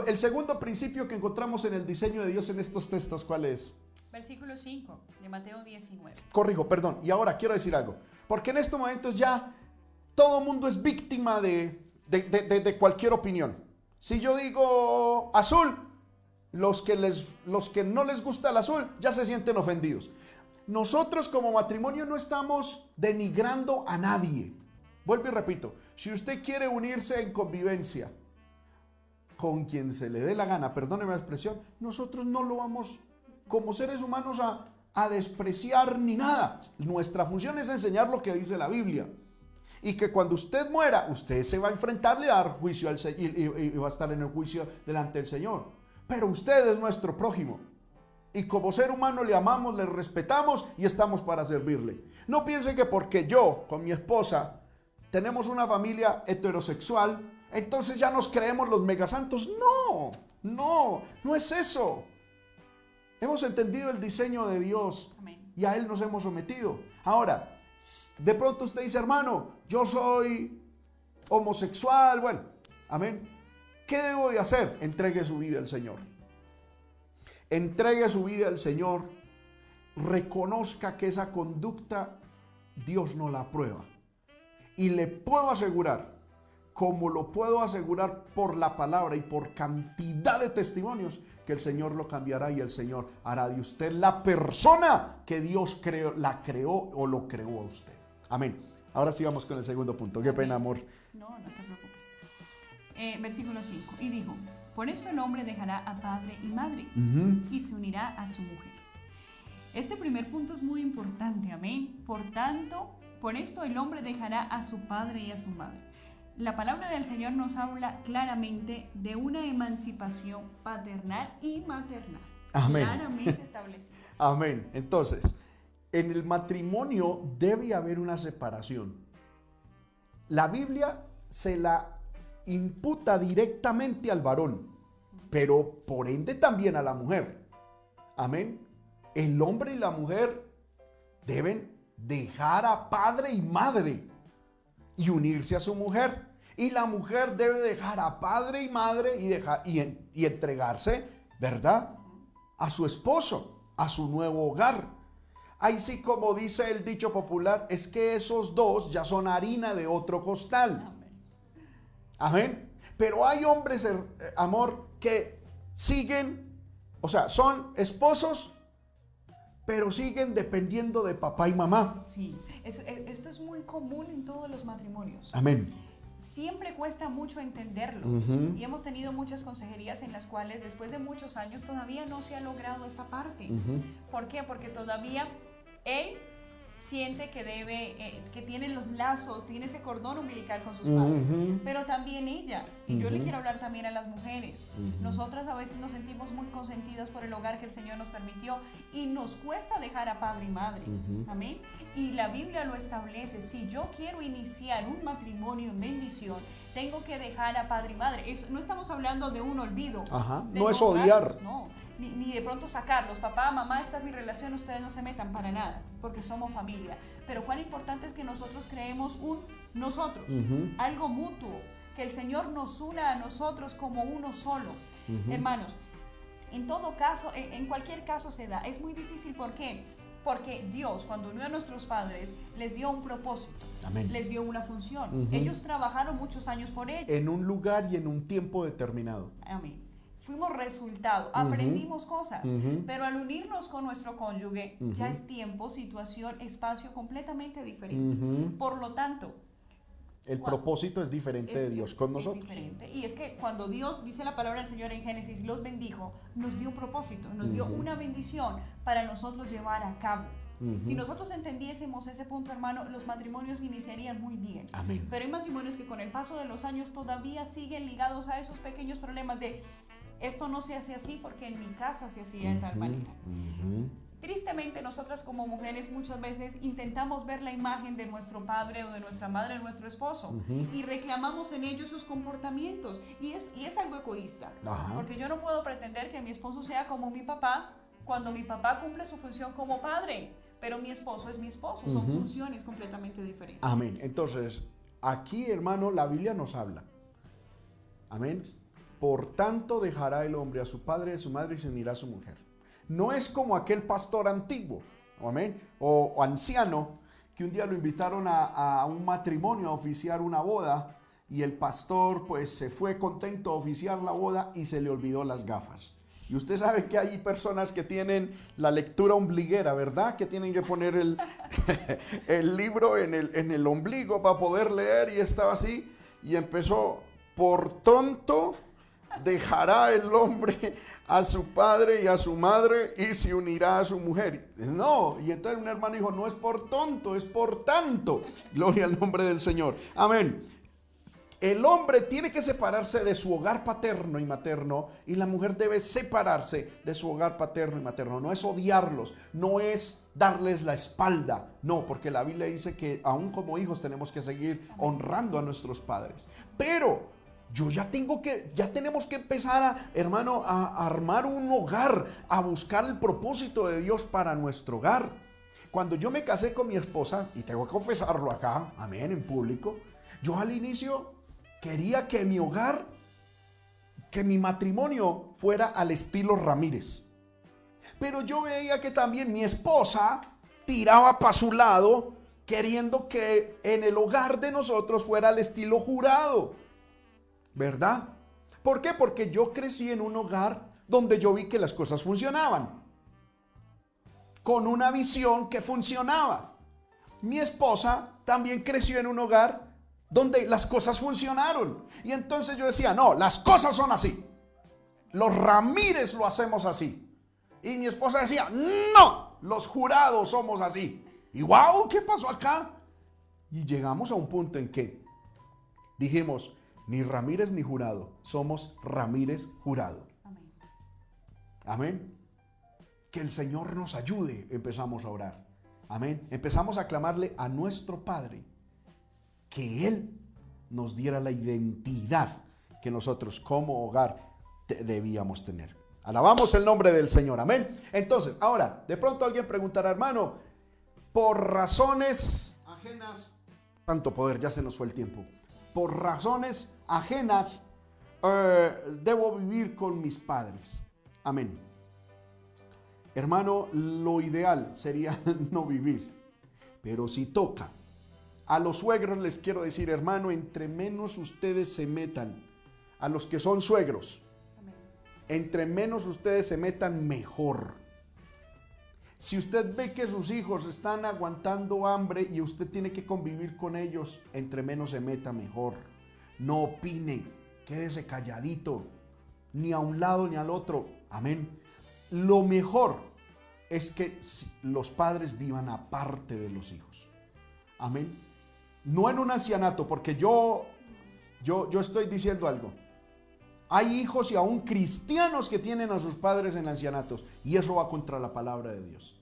el segundo principio que encontramos en el diseño de Dios en estos textos, ¿cuál es? Versículo 5 de Mateo 19. Corrijo, perdón. Y ahora quiero decir algo. Porque en estos momentos ya todo mundo es víctima de, de, cualquier opinión. Si yo digo azul, los que, les, los que no les gusta el azul ya se sienten ofendidos. Nosotros como matrimonio no estamos denigrando a nadie. Vuelvo y repito, si usted quiere unirse en convivencia con quien se le dé la gana, perdóneme la expresión, nosotros no lo vamos como seres humanos a, despreciar ni nada. Nuestra función es enseñar lo que dice la Biblia. Y que cuando usted muera, usted se va a enfrentarle a dar juicio al y, y va a estar en el juicio delante del Señor. Pero usted es nuestro prójimo. Y como ser humano le amamos, le respetamos y estamos para servirle. No piense que porque yo con mi esposa tenemos una familia heterosexual, entonces ya nos creemos los megasantos. No, no, no es eso. Hemos entendido el diseño de Dios y a Él nos hemos sometido. Ahora, de pronto usted dice, hermano, yo soy homosexual, bueno, amén. ¿Qué debo de hacer? Entregue su vida al Señor. Entregue su vida al Señor. Reconozca que esa conducta Dios no la aprueba. Y le puedo asegurar, como lo puedo asegurar por la palabra y por cantidad de testimonios, que el Señor lo cambiará y el Señor hará de usted la persona que Dios creó, la creó o lo creó a usted. Amén. Ahora sigamos con el segundo punto. Qué pena, amor. No, no te preocupes. Eh, versículo 5. Y dijo, por esto el hombre dejará a padre y madre y se unirá a su mujer. Este primer punto es muy importante, amén. Por tanto, por esto el hombre dejará a su padre y a su madre. La palabra del Señor nos habla claramente de una emancipación paternal y maternal. Amén. Claramente [laughs] establecida. Amén. Entonces, en el matrimonio debe haber una separación. La Biblia se la imputa directamente al varón, pero por ende también a la mujer. Amén. El hombre y la mujer deben dejar a padre y madre y unirse a su mujer. Y la mujer debe dejar a padre y madre y, dejar, y, entregarse, ¿verdad? A su esposo, a su nuevo hogar. Ahí sí, como dice el dicho popular, es que esos dos ya son harina de otro costal. Amén. Pero hay hombres, eh, amor, que siguen, o sea, son esposos pero siguen dependiendo de papá y mamá. Sí, e, esto es muy común en todos los matrimonios. Amén. Siempre cuesta mucho entenderlo y hemos tenido muchas consejerías en las cuales después de muchos años todavía no se ha logrado esa parte. ¿Por qué? Porque todavía él siente que debe, eh, que tiene los lazos, tiene ese cordón umbilical con sus padres, Ujú. pero también ella. Y yo le quiero hablar también a las mujeres. Ujú. Nosotras a veces nos sentimos muy consentidas por el hogar que el Señor nos permitió y nos cuesta dejar a padre y madre. Amén. Y la Biblia lo establece. Si yo quiero iniciar un matrimonio en bendición, tengo que dejar a padre y madre. Eso- no estamos hablando de un olvido. Ajá. de No es odiar. No. Ni, ni de pronto sacarlos. Papá, mamá, esta es mi relación, ustedes no se metan para nada, porque somos familia. Pero cuán importante es que nosotros creemos un nosotros, algo mutuo, que el Señor nos una a nosotros como uno solo. Hermanos, en todo caso, en, cualquier caso se da. Es muy difícil, ¿por qué? Porque Dios, cuando unió a nuestros padres, les dio un propósito, Amén. les dio una función. Ellos trabajaron muchos años por ello. En un lugar y en un tiempo determinado. Amén. Fuimos resultado, aprendimos cosas, Ujú. pero al unirnos con nuestro cónyuge ya Ujú. es tiempo, situación, espacio completamente diferente. Por lo tanto, El Cuando- propósito es diferente de es- Dios con es nosotros. diferente. Y es que cuando Dios, dice la palabra del Señor en Génesis, los bendijo, nos dio un propósito, nos dio una bendición para nosotros llevar a cabo. Ujú. Si nosotros entendiésemos ese punto, hermano, los matrimonios iniciarían muy bien. Amén. Pero hay matrimonios que con el paso de los años todavía siguen ligados a esos pequeños problemas de esto no se hace así porque en mi casa se hacía de tal manera. Ujú. Tristemente, nosotras como mujeres muchas veces intentamos ver la imagen de nuestro padre o de nuestra madre o nuestro esposo Ujú. y reclamamos en ellos sus comportamientos. Y es, y es algo egoísta, Ajá. porque yo no puedo pretender que mi esposo sea como mi papá cuando mi papá cumple su función como padre, pero mi esposo es mi esposo, son funciones completamente diferentes. Amén. Entonces, aquí, hermano, la Biblia nos habla. Amén. Por tanto, dejará el hombre a su padre y a su madre y se unirá a su mujer. No es como aquel pastor antiguo, amén, o, anciano, que un día lo invitaron a, un matrimonio a oficiar una boda y el pastor pues se fue contento a oficiar la boda y se le olvidó las gafas. Y usted sabe que hay personas que tienen la lectura ombliguera, ¿verdad? Que tienen que poner el, [laughs] libro en el ombligo para poder leer y estaba así y empezó, por tonto dejará el hombre a su padre y a su madre y se unirá a su mujer. No, y entonces un hermano dijo, no es por tonto, es por tanto. Gloria al nombre del Señor. Amén. El hombre tiene que separarse de su hogar paterno y materno y la mujer debe separarse de su hogar paterno y materno. No es odiarlos, no es darles la espalda, no, porque la Biblia dice que aún como hijos tenemos que seguir honrando a nuestros padres. Pero yo ya tengo que, ya tenemos que empezar a, hermano, a armar un hogar, a buscar el propósito de Dios para nuestro hogar. Cuando yo me casé con mi esposa, y tengo que confesarlo acá, amén, en público, yo al inicio quería que mi hogar, que mi matrimonio fuera al estilo Ramírez. Pero yo veía que también mi esposa tiraba para su lado, queriendo que en el hogar de nosotros fuera al estilo jurado. ¿Verdad? ¿Por qué? Porque yo crecí en un hogar donde yo vi que las cosas funcionaban. Con una visión que funcionaba. Mi esposa también creció en un hogar donde las cosas funcionaron. Y entonces yo decía, no, las cosas son así. Los Ramírez lo hacemos así. Y mi esposa decía, no, los jurados somos así. Y wow, ¿qué pasó acá? Y llegamos a un punto en que dijimos, ni Ramírez ni jurado, somos Ramírez jurado. Amén. Amén. Que el Señor nos ayude, empezamos a orar. Amén. Empezamos a clamarle a nuestro Padre que Él nos diera la identidad que nosotros como hogar te- debíamos tener. Alabamos el nombre del Señor. Amén. Entonces, ahora, de pronto alguien preguntará, hermano, por razones ajenas, tanto poder, ya se nos fue el tiempo, por razones ajenas, eh, debo vivir con mis padres. Amén. Hermano, lo ideal sería [laughs] no vivir, pero si toca, a los suegros les quiero decir, hermano, entre menos ustedes se metan, a los que son suegros, entre menos ustedes se metan, mejor. Si usted ve que sus hijos están aguantando hambre y usted tiene que convivir con ellos, entre menos se meta, mejor. No opine, quédese calladito, ni a un lado ni al otro. Amén. Lo mejor es que los padres vivan aparte de los hijos. Amén. No en un ancianato, porque yo, yo, yo estoy diciendo algo. Hay hijos y aún cristianos que tienen a sus padres en ancianatos y eso va contra la palabra de Dios.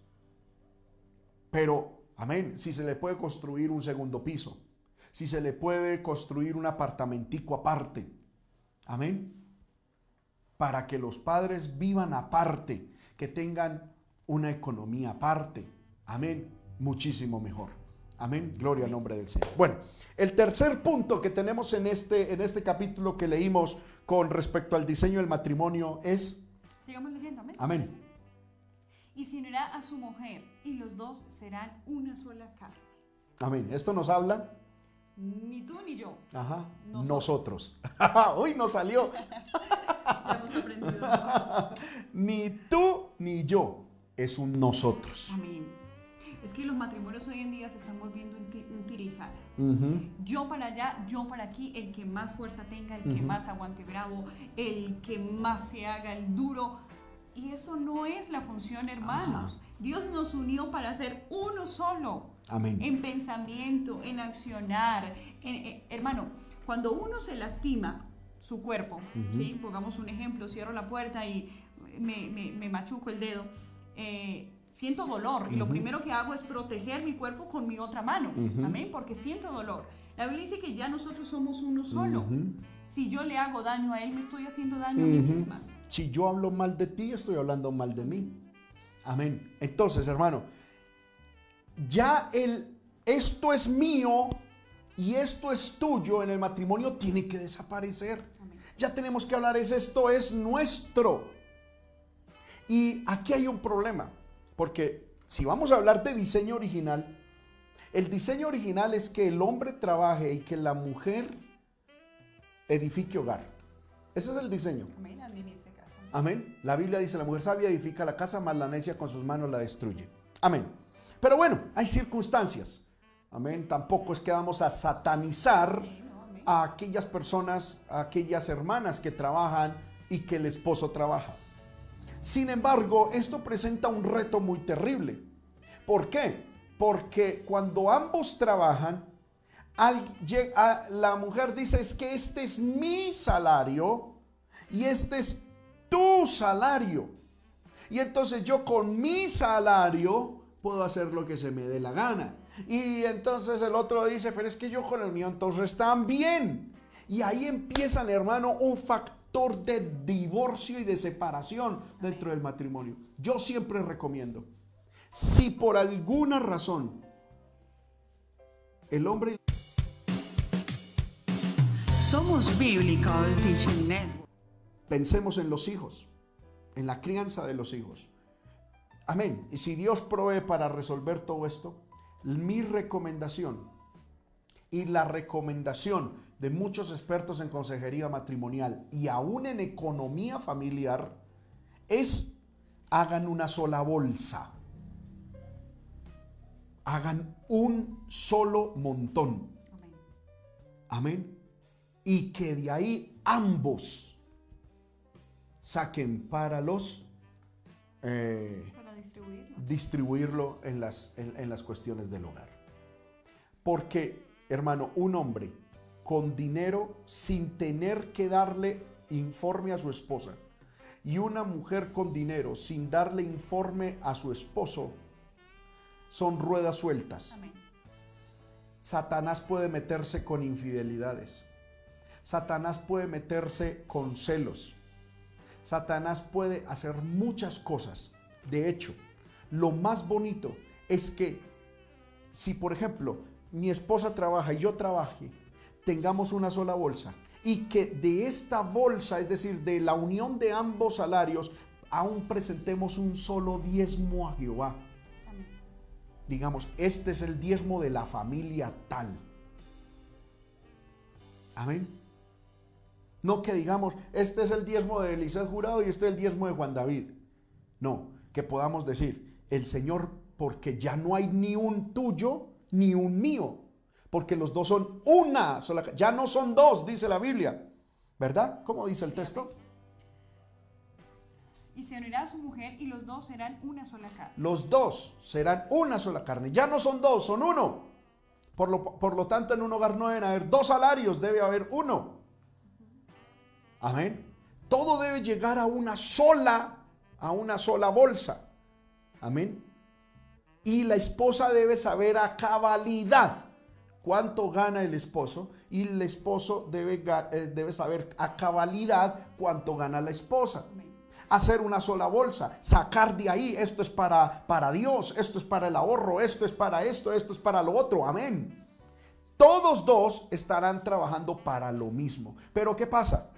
Pero, amén, si se le puede construir un segundo piso, si se le puede construir un apartamentico aparte, amén, para que los padres vivan aparte, que tengan una economía aparte, amén, muchísimo mejor. Amén, gloria al nombre del Señor. Bueno, el tercer punto que tenemos en este, en este capítulo que leímos con respecto al diseño del matrimonio es... Sigamos leyendo, amén. Amén. Y se unirá a su mujer y los dos serán una sola carne. Amén. Esto nos habla... Ni tú ni yo. Ajá. Nosotros. [laughs] Uy, nos salió. [laughs] ya hemos aprendido. [laughs] ni tú ni yo. Es un nosotros. Amén. Es que los matrimonios hoy en día se están volviendo un, tirijada. Yo para allá, yo para aquí, el que más fuerza tenga, el que más aguante bravo, el que más se haga el duro. Y eso no es la función, hermanos. Dios nos unió para ser uno solo. Amén. En pensamiento, en accionar. hermano, cuando uno se lastima su cuerpo, ¿sí? pongamos un ejemplo, cierro la puerta y me, me machuco el dedo. Eh, siento dolor y lo primero que hago es proteger mi cuerpo con mi otra mano. Amén, porque siento dolor. La Biblia dice que ya nosotros somos uno solo. Si yo le hago daño a él, me estoy haciendo daño a mí misma. Si yo hablo mal de ti, estoy hablando mal de mí. Amén. Entonces, hermano, ya el esto es mío y esto es tuyo en el matrimonio tiene que desaparecer. Ya tenemos que hablar es esto es nuestro. Y aquí hay un problema. Porque si vamos a hablar de diseño original, el diseño original es que el hombre trabaje y que la mujer edifique hogar. Ese es el diseño. Amén. La Biblia dice, la mujer sabia edifica la casa, más la necia con sus manos la destruye. Amén. Pero bueno, hay circunstancias. Amén. Tampoco es que vamos a satanizar a aquellas personas, a aquellas hermanas que trabajan y que el esposo trabaja. Sin embargo, esto presenta un reto muy terrible. ¿Por qué? Porque cuando ambos trabajan, la mujer dice es que este es mi salario y este es tu salario. Y entonces yo con mi salario puedo hacer lo que se me dé la gana. Y entonces el otro dice, pero es que yo con el mío entonces también. Y ahí empiezan, hermano, un factor de divorcio y de separación dentro del matrimonio. Yo siempre recomiendo, si por alguna razón el hombre... Somos Biblical Teaching Pensemos en los hijos, en la crianza de los hijos. Amén. Y si Dios provee para resolver todo esto, mi recomendación y la recomendación de muchos expertos en consejería matrimonial y aún en economía familiar es hagan una sola bolsa. Hagan un solo montón. Amén. Y que de ahí ambos saquen para los... Eh, distribuirlo, en, las, en las cuestiones del hogar. Porque, hermano, un hombre con dinero sin tener que darle informe a su esposa. Y una mujer con dinero sin darle informe a su esposo son ruedas sueltas. Satanás puede meterse con infidelidades. Satanás puede meterse con celos. Satanás puede hacer muchas cosas. De hecho, lo más bonito es que si, por ejemplo, mi esposa trabaja y yo trabaje, tengamos una sola bolsa y que de esta bolsa, es decir, de la unión de ambos salarios, aún presentemos un solo diezmo a Jehová. Digamos, este es el diezmo de la familia tal. Amén. No que digamos, este es el diezmo de Eliseo Jurado y este es el diezmo de Juan David. No, que podamos decir, el Señor, porque ya no hay ni un tuyo ni un mío, porque los dos son una sola, ya no son dos, dice la Biblia, ¿verdad? ¿Cómo dice el texto? Y se unirá a su mujer y los dos serán una sola carne. Los dos serán una sola carne. Ya no son dos, son uno. Por lo, por lo tanto, en un hogar no deben haber dos salarios, debe haber uno. Amén. Todo debe llegar a una sola, a una sola bolsa. Amén. Y la esposa debe saber a cabalidad cuánto gana el esposo y el esposo debe, eh, debe saber a cabalidad cuánto gana la esposa. Hacer una sola bolsa, sacar de ahí, esto es para, para Dios, esto es para el ahorro, esto es para esto, esto es para lo otro, amén. Todos dos estarán trabajando para lo mismo. Pero ¿qué pasa?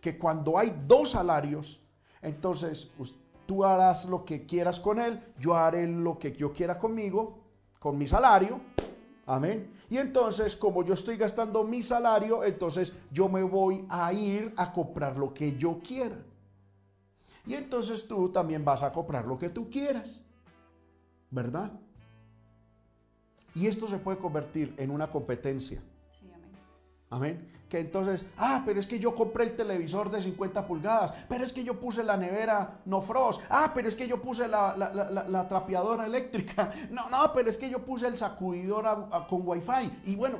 Que cuando hay dos salarios, entonces tú harás lo que quieras con él, yo haré lo que yo quiera conmigo, con mi salario, Amén. Y entonces, como yo estoy gastando mi salario, entonces yo me voy a ir a comprar lo que yo quiera. Y entonces tú también vas a comprar lo que tú quieras. ¿Verdad? Y esto se puede convertir en una competencia. Sí, amén. Amén que entonces, ah, pero es que yo compré el televisor de 50 pulgadas, pero es que yo puse la nevera no frost, ah, pero es que yo puse la, la, trapeadora eléctrica, [laughs] no, no, pero es que yo puse el sacudidor con wifi, y bueno,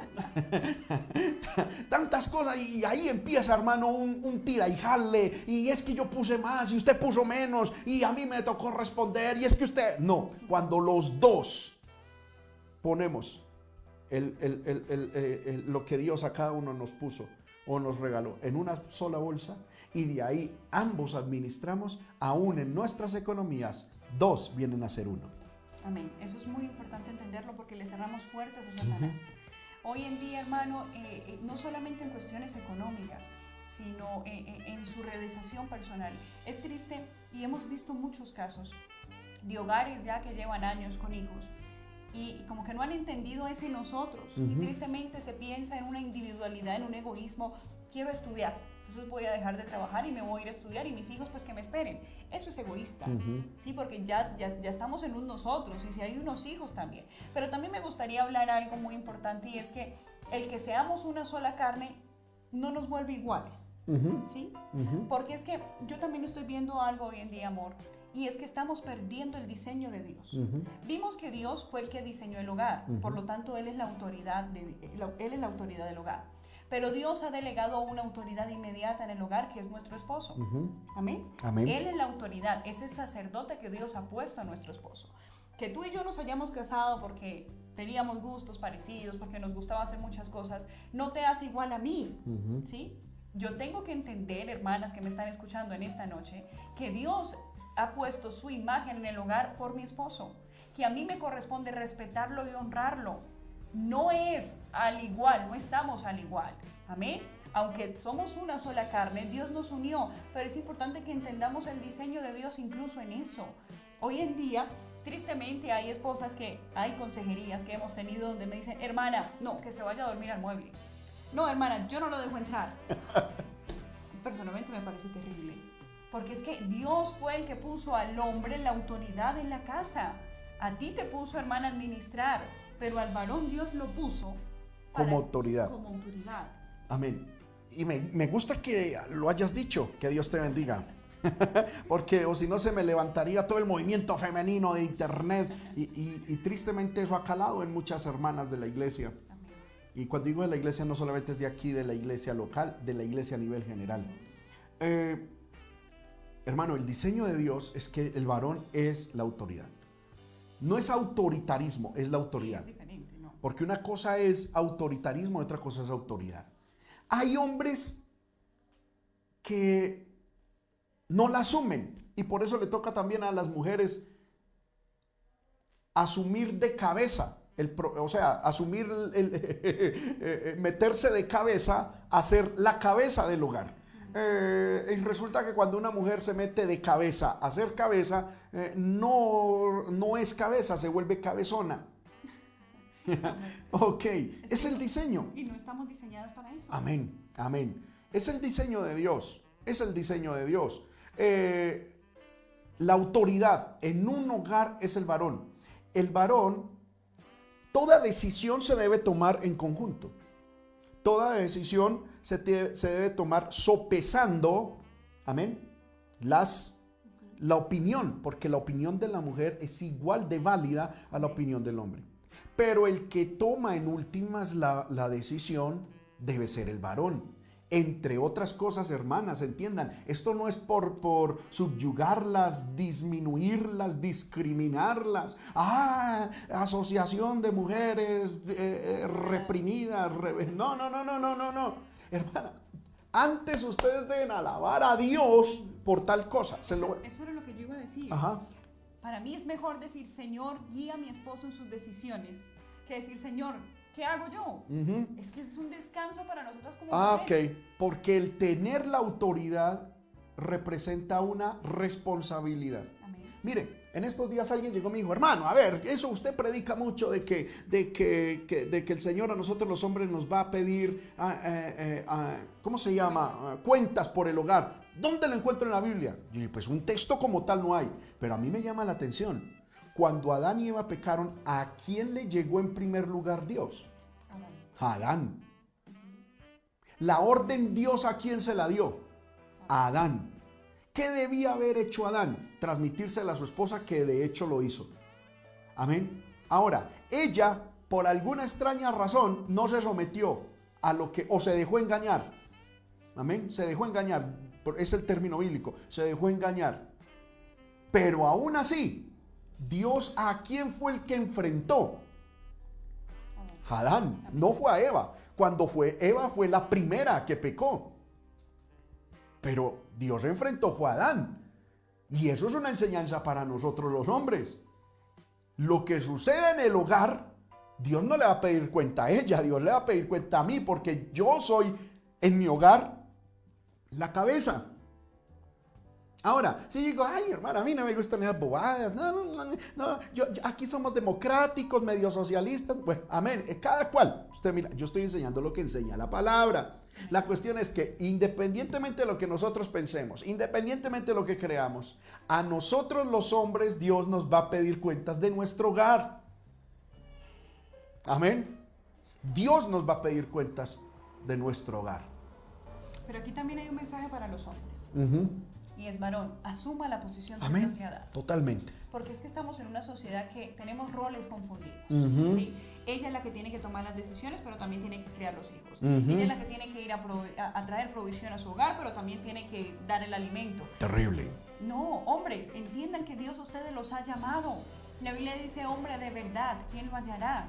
[laughs] tantas cosas, y ahí empieza, hermano, un, un tira y jale, y es que yo puse más, y usted puso menos, y a mí me tocó responder, y es que usted, no, cuando los dos ponemos el, lo que Dios a cada uno nos puso o nos regaló en una sola bolsa y de ahí ambos administramos, aún en nuestras economías, dos vienen a ser uno. Amén. Eso es muy importante entenderlo porque le cerramos puertas a Satanás. Hoy en día, hermano, eh, eh, no solamente en cuestiones económicas, sino eh, en su realización personal. Es triste y hemos visto muchos casos de hogares ya que llevan años con hijos y, como que no han entendido ese nosotros. Y tristemente se piensa en una individualidad, en un egoísmo. Quiero estudiar, entonces voy a dejar de trabajar y me voy a ir a estudiar y mis hijos pues que me esperen. Eso es egoísta, ¿sí? Porque ya, ya, ya, estamos en un nosotros y si hay unos hijos también. Pero también me gustaría hablar algo muy importante y es que el que seamos una sola carne no nos vuelve iguales, ¿sí? Porque es que yo también estoy viendo algo hoy en día, amor, y es que estamos perdiendo el diseño de Dios. Vimos que Dios fue el que diseñó el hogar, por lo tanto Él es la autoridad, de, él es la autoridad del hogar. Pero Dios ha delegado una autoridad inmediata en el hogar que es nuestro esposo. ¿Amén? Él es la autoridad, es el sacerdote que Dios ha puesto a nuestro esposo. Que tú y yo nos hayamos casado porque teníamos gustos parecidos, porque nos gustaba hacer muchas cosas, no te hace igual a mí, ¿sí? Yo tengo que entender, hermanas que me están escuchando en esta noche, que Dios ha puesto su imagen en el hogar por mi esposo, que a mí me corresponde respetarlo y honrarlo. No es al igual, no estamos al igual. Amén. Aunque somos una sola carne, Dios nos unió, pero es importante que entendamos el diseño de Dios incluso en eso. Hoy en día, tristemente hay esposas que, hay consejerías que hemos tenido donde me dicen, hermana, no, que se vaya a dormir al mueble no, hermana, yo no lo dejo entrar. [laughs] Personalmente me parece terrible. Porque es que Dios fue el que puso al hombre la autoridad en la casa. A ti te puso, hermana, administrar, pero al varón Dios lo puso como autoridad. Como autoridad. Amén. Y me, gusta que lo hayas dicho, que Dios te bendiga. [laughs] Porque o si no se me levantaría todo el movimiento femenino de internet y tristemente eso ha calado en muchas hermanas de la iglesia. Y cuando digo de la iglesia, no solamente es de aquí, de la iglesia local, de la iglesia a nivel general. Eh, hermano, el diseño de Dios es que el varón es la autoridad. No es autoritarismo, es la autoridad. Porque una cosa es autoritarismo y otra cosa es autoridad. Hay hombres que no la asumen y por eso le toca también a las mujeres asumir de cabeza o sea, asumir, el, [laughs] eh, eh, meterse de cabeza a ser la cabeza del hogar. Eh, y resulta que cuando una mujer se mete de cabeza a ser cabeza, no, no es cabeza, se vuelve cabezona. [laughs] ok, es, el diseño. Y no estamos diseñadas para eso. Amén, amén. Es el diseño de Dios, es el diseño de Dios. la autoridad en un hogar es el varón. El varón toda decisión se debe tomar en conjunto. Toda decisión se, debe tomar sopesando, amén, las la opinión, porque la opinión de la mujer es igual de válida a la opinión del hombre. Pero el que toma en últimas la, la decisión debe ser el varón. Entre otras cosas, hermanas, entiendan, esto no es por, por subyugarlas, disminuirlas, discriminarlas. Ah, asociación de mujeres eh, eh, reprimidas. no, no, no, no, no, no, no. Hermana, antes ustedes deben alabar a Dios por tal cosa. Eso era lo que yo iba a decir. Para mí es mejor decir, Señor, guía a mi esposo en sus decisiones, que decir, Señor, ¿qué hago yo? Es que es un descanso para nosotros como Ah, ok. Porque el tener la autoridad representa una responsabilidad. Mire, en estos días alguien llegó y me dijo, hermano, a ver, eso usted predica mucho de que, de que, de que el Señor a nosotros los hombres nos va a pedir, ah, eh, eh, ah, ¿cómo se llama? cuentas por el hogar. ¿Dónde lo encuentro en la Biblia? Y pues un texto como tal no hay, pero a mí me llama la atención cuando Adán y Eva pecaron, ¿a quién le llegó en primer lugar Dios? A Adán. La orden Dios a quién se la dio? A Adán. ¿Qué debía haber hecho Adán? Transmitírsela a su esposa que de hecho lo hizo. Amén. Ahora, ella, por alguna extraña razón, no se sometió a lo que, o se dejó engañar. Amén. Se dejó engañar. Es el término bíblico. Se dejó engañar. Pero aún así, Dios a quién fue el que enfrentó? Adán, no fue a Eva. Cuando fue Eva fue la primera que pecó. Pero Dios enfrentó a Adán. Y eso es una enseñanza para nosotros los hombres. Lo que sucede en el hogar, Dios no le va a pedir cuenta a ella, Dios le va a pedir cuenta a mí, porque yo soy en mi hogar la cabeza. Ahora, si digo, ay hermano, a mí no me gustan esas bobadas, no, no, no, no yo, aquí somos democráticos, medio socialistas, bueno, amén, eh, cada cual. Usted mira, yo estoy enseñando lo que enseña la palabra. La cuestión es que independientemente de lo que nosotros pensemos, independientemente de lo que creamos, a nosotros los hombres Dios nos va a pedir cuentas de nuestro hogar. Amén. Dios nos va a pedir cuentas de nuestro hogar. Pero aquí también hay un mensaje para los hombres y es varón, asuma la posición que Dios le ha dado. Totalmente. Porque es que estamos en una sociedad que tenemos roles confundidos. Ella es la que tiene que tomar las decisiones, pero también tiene que criar los hijos. Ella es la que tiene que ir a, a, traer provisión a su hogar, pero también tiene que dar el alimento. Terrible. No, hombres, entiendan que Dios a ustedes los ha llamado. La Biblia dice, hombre de verdad, ¿quién lo hallará?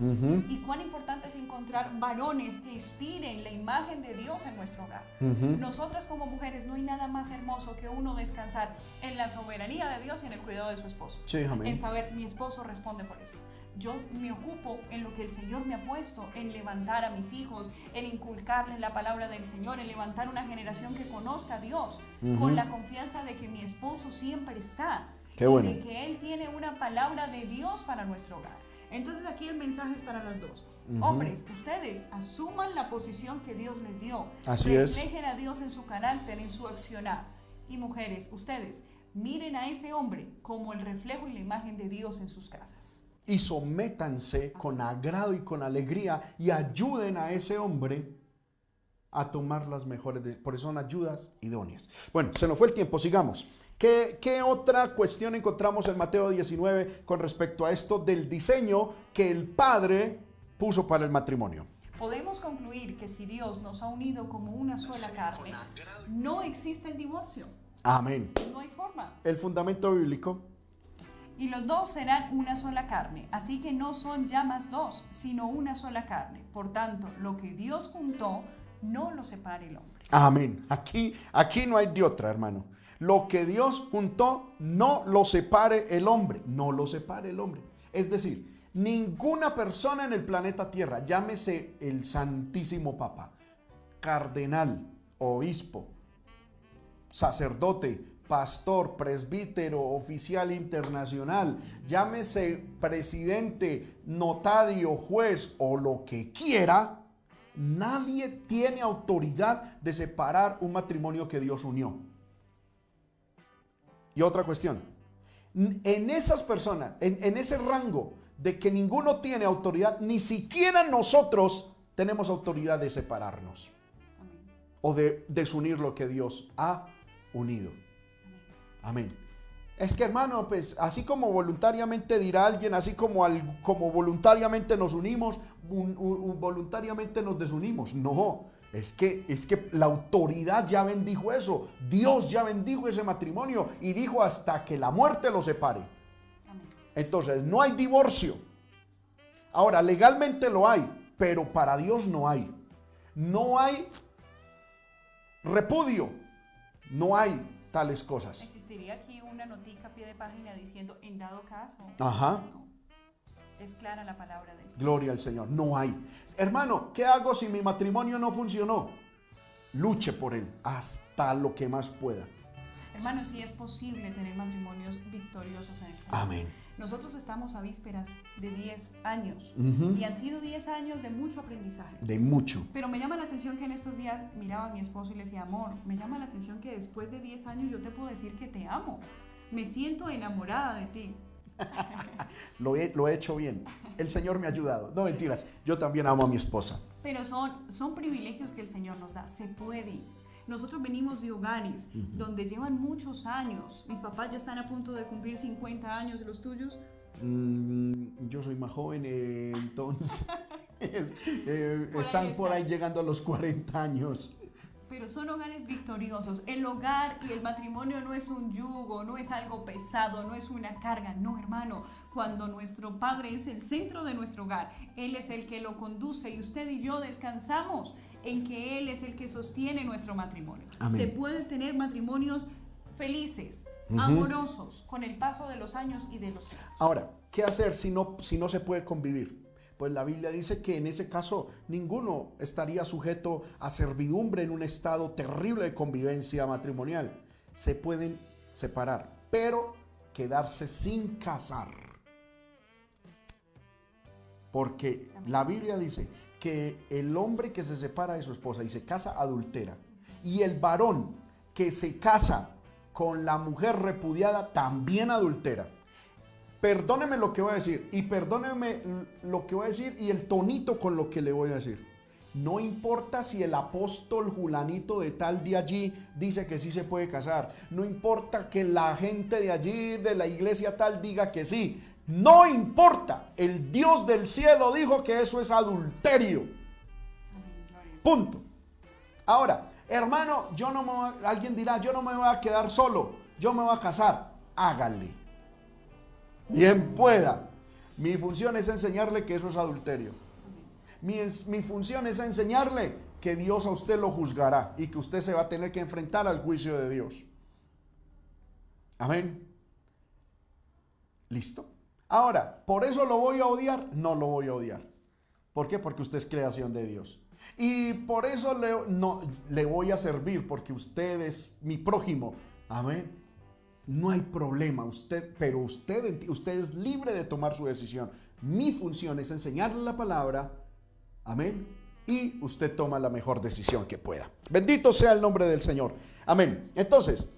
Y cuán importante es encontrar varones que inspiren la imagen de Dios en nuestro hogar. Nosotras como mujeres no hay nada más hermoso que uno descansar en la soberanía de Dios y en el cuidado de su esposo. Sí, en saber, mi esposo responde por eso. Yo me ocupo en lo que el Señor me ha puesto, en levantar a mis hijos, en inculcarles la palabra del Señor, en levantar una generación que conozca a Dios, con la confianza de que mi esposo siempre está de que Él tiene una palabra de Dios para nuestro hogar. Entonces aquí el mensaje es para los dos. Hombres, ustedes asuman la posición que Dios les dio. Así Reflejen a Dios en su carácter, en su accionar. Y mujeres, ustedes miren a ese hombre como el reflejo y la imagen de Dios en sus casas. Y sométanse con agrado y con alegría y ayuden a ese hombre a tomar las mejores, por eso son ayudas idóneas. Bueno, se nos fue el tiempo, sigamos. ¿Qué, otra cuestión encontramos en Mateo 19 con respecto a esto del diseño que el Padre puso para el matrimonio? Podemos concluir que si Dios nos ha unido como una sola carne, no existe el divorcio. Amén. No hay forma. El fundamento bíblico. Y los dos serán una sola carne. Así que no son ya más dos, sino una sola carne. Por tanto, lo que Dios juntó, no lo separe el hombre. Amén. Aquí, aquí no hay de otra, hermano. Lo que Dios juntó, no lo separe el hombre, no lo separe el hombre. Es decir, ninguna persona en el planeta Tierra, llámese el Santísimo Papa, cardenal, obispo, sacerdote, pastor, presbítero, oficial internacional, llámese presidente, notario, juez o lo que quiera, nadie tiene autoridad de separar un matrimonio que Dios unió. Y otra cuestión, en esas personas, en, ese rango de que ninguno tiene autoridad, ni siquiera nosotros tenemos autoridad de separarnos o de desunir lo que Dios ha unido. Amén. Es que hermano, pues así como voluntariamente dirá alguien, así como, al, como voluntariamente nos unimos, un- un- un- voluntariamente nos desunimos. No, es que, es que la autoridad ya bendijo eso. Dios ya bendijo ese matrimonio y dijo hasta que la muerte lo separe. Entonces, no hay divorcio. Ahora, legalmente lo hay, pero para Dios no hay. No hay repudio. No hay tales cosas. ¿Existiría aquí una notica a pie de página diciendo en dado caso? Ajá. No. Es clara la palabra del Señor. Gloria al Señor. No hay. Hermano, ¿qué hago si mi matrimonio no funcionó? Luche por él hasta lo que más pueda. Hermanos, sí es posible tener matrimonios victoriosos en el Señor. Amén. Nosotros estamos a vísperas de 10 años y han sido 10 años de mucho aprendizaje. De mucho. Pero me llama la atención que en estos días miraba a mi esposo y le decía, amor, me llama la atención que después de 10 años yo te puedo decir que te amo. Me siento enamorada de ti. [laughs] Lo he, lo he hecho bien. El Señor me ha ayudado. No mentiras. Yo también amo a mi esposa. Pero son, son privilegios que el Señor nos da. Se puede. Nosotros venimos de hogares donde llevan muchos años. Mis papás ya están a punto de cumplir 50 años, los tuyos. Mm, yo soy más joven, eh, entonces [laughs] [laughs] eh, Por ahí están por ahí llegando a los 40 años. Pero son hogares victoriosos. El hogar y el matrimonio no es un yugo, no es algo pesado, no es una carga. No, hermano. Cuando nuestro Padre es el centro de nuestro hogar, Él es el que lo conduce y usted y yo descansamos en que Él es el que sostiene nuestro matrimonio. Amén. Se pueden tener matrimonios felices, amorosos, con el paso de los años y de los tiempos. Ahora, ¿qué hacer si no, si no se puede convivir? Pues la Biblia dice que en ese caso ninguno estaría sujeto a servidumbre en un estado terrible de convivencia matrimonial. Se pueden separar, pero quedarse sin casar. Porque la Biblia dice que el hombre que se separa de su esposa y se casa adultera, y el varón que se casa con la mujer repudiada también adultera. Perdóneme lo que voy a decir y perdóneme lo que voy a decir y el tonito con lo que le voy a decir. No importa si el apóstol Julanito de tal de allí dice que sí se puede casar. No importa que la gente de allí, de la iglesia tal, diga que sí. No importa. El Dios del cielo dijo que eso es adulterio. Punto. Ahora, hermano, yo no me voy a- alguien dirá, yo no me voy a quedar solo, yo me voy a casar. Hágale. Bien pueda. Mi función es enseñarle que eso es adulterio. Mi, mi función es enseñarle que Dios a usted lo juzgará y que usted se va a tener que enfrentar al juicio de Dios. Amén. ¿Listo? Ahora, ¿por eso lo voy a odiar? No lo voy a odiar. ¿Por qué? Porque usted es creación de Dios. Y por eso le, no, le voy a servir, porque usted es mi prójimo. Amén. No hay problema, usted, pero usted, usted es libre de tomar su decisión. Mi función es enseñarle la palabra. Amén. Y usted toma la mejor decisión que pueda. Bendito sea el nombre del Señor. Amén. Entonces,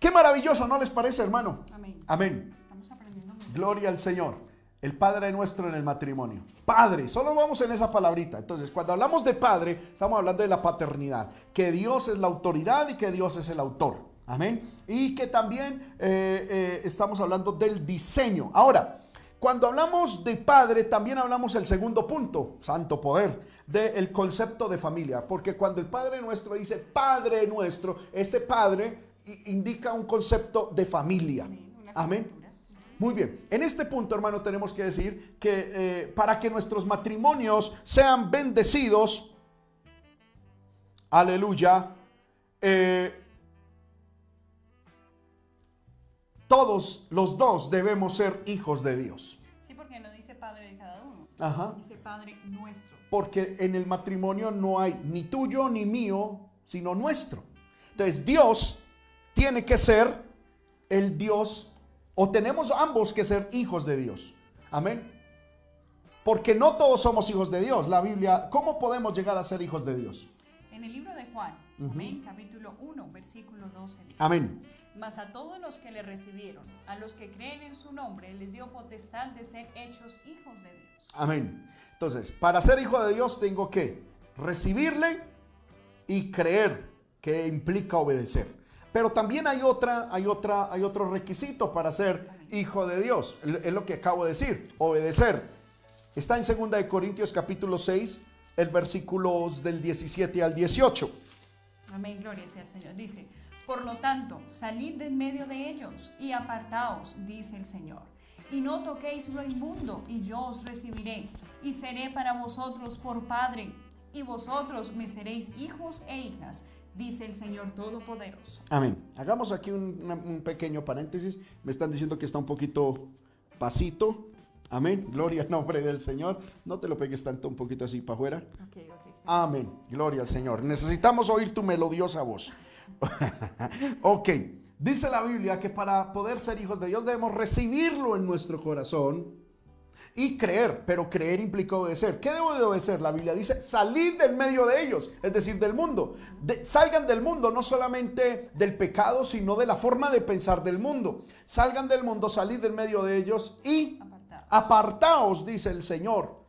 qué maravilloso, ¿no les parece, hermano? Amén. Amén. Estamos aprendiendo mucho. Gloria al Señor. El Padre nuestro en el matrimonio. Padre, solo vamos en esa palabrita. Entonces, cuando hablamos de Padre, estamos hablando de la paternidad. Que Dios es la autoridad y que Dios es el autor. Amén. Y que también eh, eh, estamos hablando del diseño. Ahora, cuando hablamos de Padre, también hablamos el segundo punto, santo poder, del concepto de familia. Porque cuando el Padre nuestro dice Padre nuestro, ese Padre indica un concepto de familia. Amén. Muy bien, en este punto, hermano, tenemos que decir que eh, para que nuestros matrimonios sean bendecidos, aleluya, eh, todos los dos debemos ser hijos de Dios. Sí, porque no dice padre de cada uno. Ajá. Dice padre nuestro. Porque en el matrimonio no hay ni tuyo ni mío, sino nuestro. Entonces Dios tiene que ser el Dios, o tenemos ambos que ser hijos de Dios. Amén. Porque no todos somos hijos de Dios. La Biblia, ¿cómo podemos llegar a ser hijos de Dios? En el libro de Juan, amén, capítulo 1, versículo 12 dice. Amén. Mas a todos los que le recibieron, a los que creen en su nombre, les dio potestad de ser hechos hijos de Dios. Amén. Entonces, para ser hijo de Dios tengo que recibirle y creer que implica obedecer. Pero también hay otra, hay otra, hay otro requisito para ser hijo de Dios. Es lo que acabo de decir, obedecer. Está en 2 de Corintios capítulo 6, el versículos del 17 al 18. Amén, gloria sea al Señor. Dice, por lo tanto, salid de en medio de ellos y apartaos, dice el Señor. Y no toquéis lo inmundo, y yo os recibiré, y seré para vosotros por Padre, y vosotros me seréis hijos e hijas, dice el Señor Todopoderoso. Amén. Hagamos aquí un, un pequeño paréntesis. Me están diciendo que está un poquito pasito. Amén. Gloria al nombre del Señor. No te lo pegues tanto, un poquito así para afuera. Amén. Gloria al Señor. Necesitamos oír tu melodiosa voz. [laughs] ok. Dice la Biblia que para poder ser hijos de Dios debemos recibirlo en nuestro corazón y creer, pero creer implica obedecer. ¿Qué debo de obedecer? La Biblia dice, salid del medio de ellos, es decir, del mundo. salgan del mundo, no solamente del pecado, sino de la forma de pensar del mundo. Salgan del mundo, salid del medio de ellos y apartaos, dice el Señor.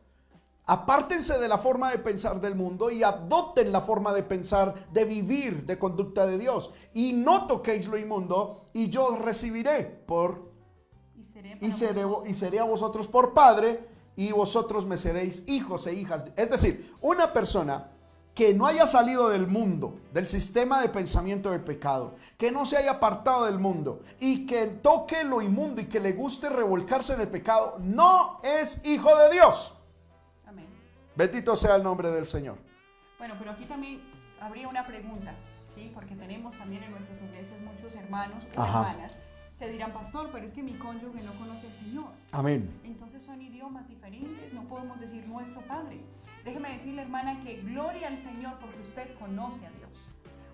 Apártense de la forma de pensar del mundo y adopten la forma de pensar, de vivir, de conducta de Dios. Y no toquéis lo inmundo y yo os recibiré por y seré, y, seré, a vosotros por padre y vosotros me seréis hijos e hijas. Es decir, una persona que no haya salido del mundo, del sistema de pensamiento del pecado, que no se haya apartado del mundo y que toque lo inmundo y que le guste revolcarse en el pecado, no es hijo de Dios. Bendito sea el nombre del Señor. Bueno, pero aquí también habría una pregunta, ¿sí? Porque tenemos también en nuestras iglesias muchos hermanos o hermanas te dirán, pastor, pero es que mi cónyuge no conoce al Señor. Amén. Entonces son idiomas diferentes, no podemos decir nuestro Padre. Déjeme decirle, hermana, que gloria al Señor porque usted conoce a Dios.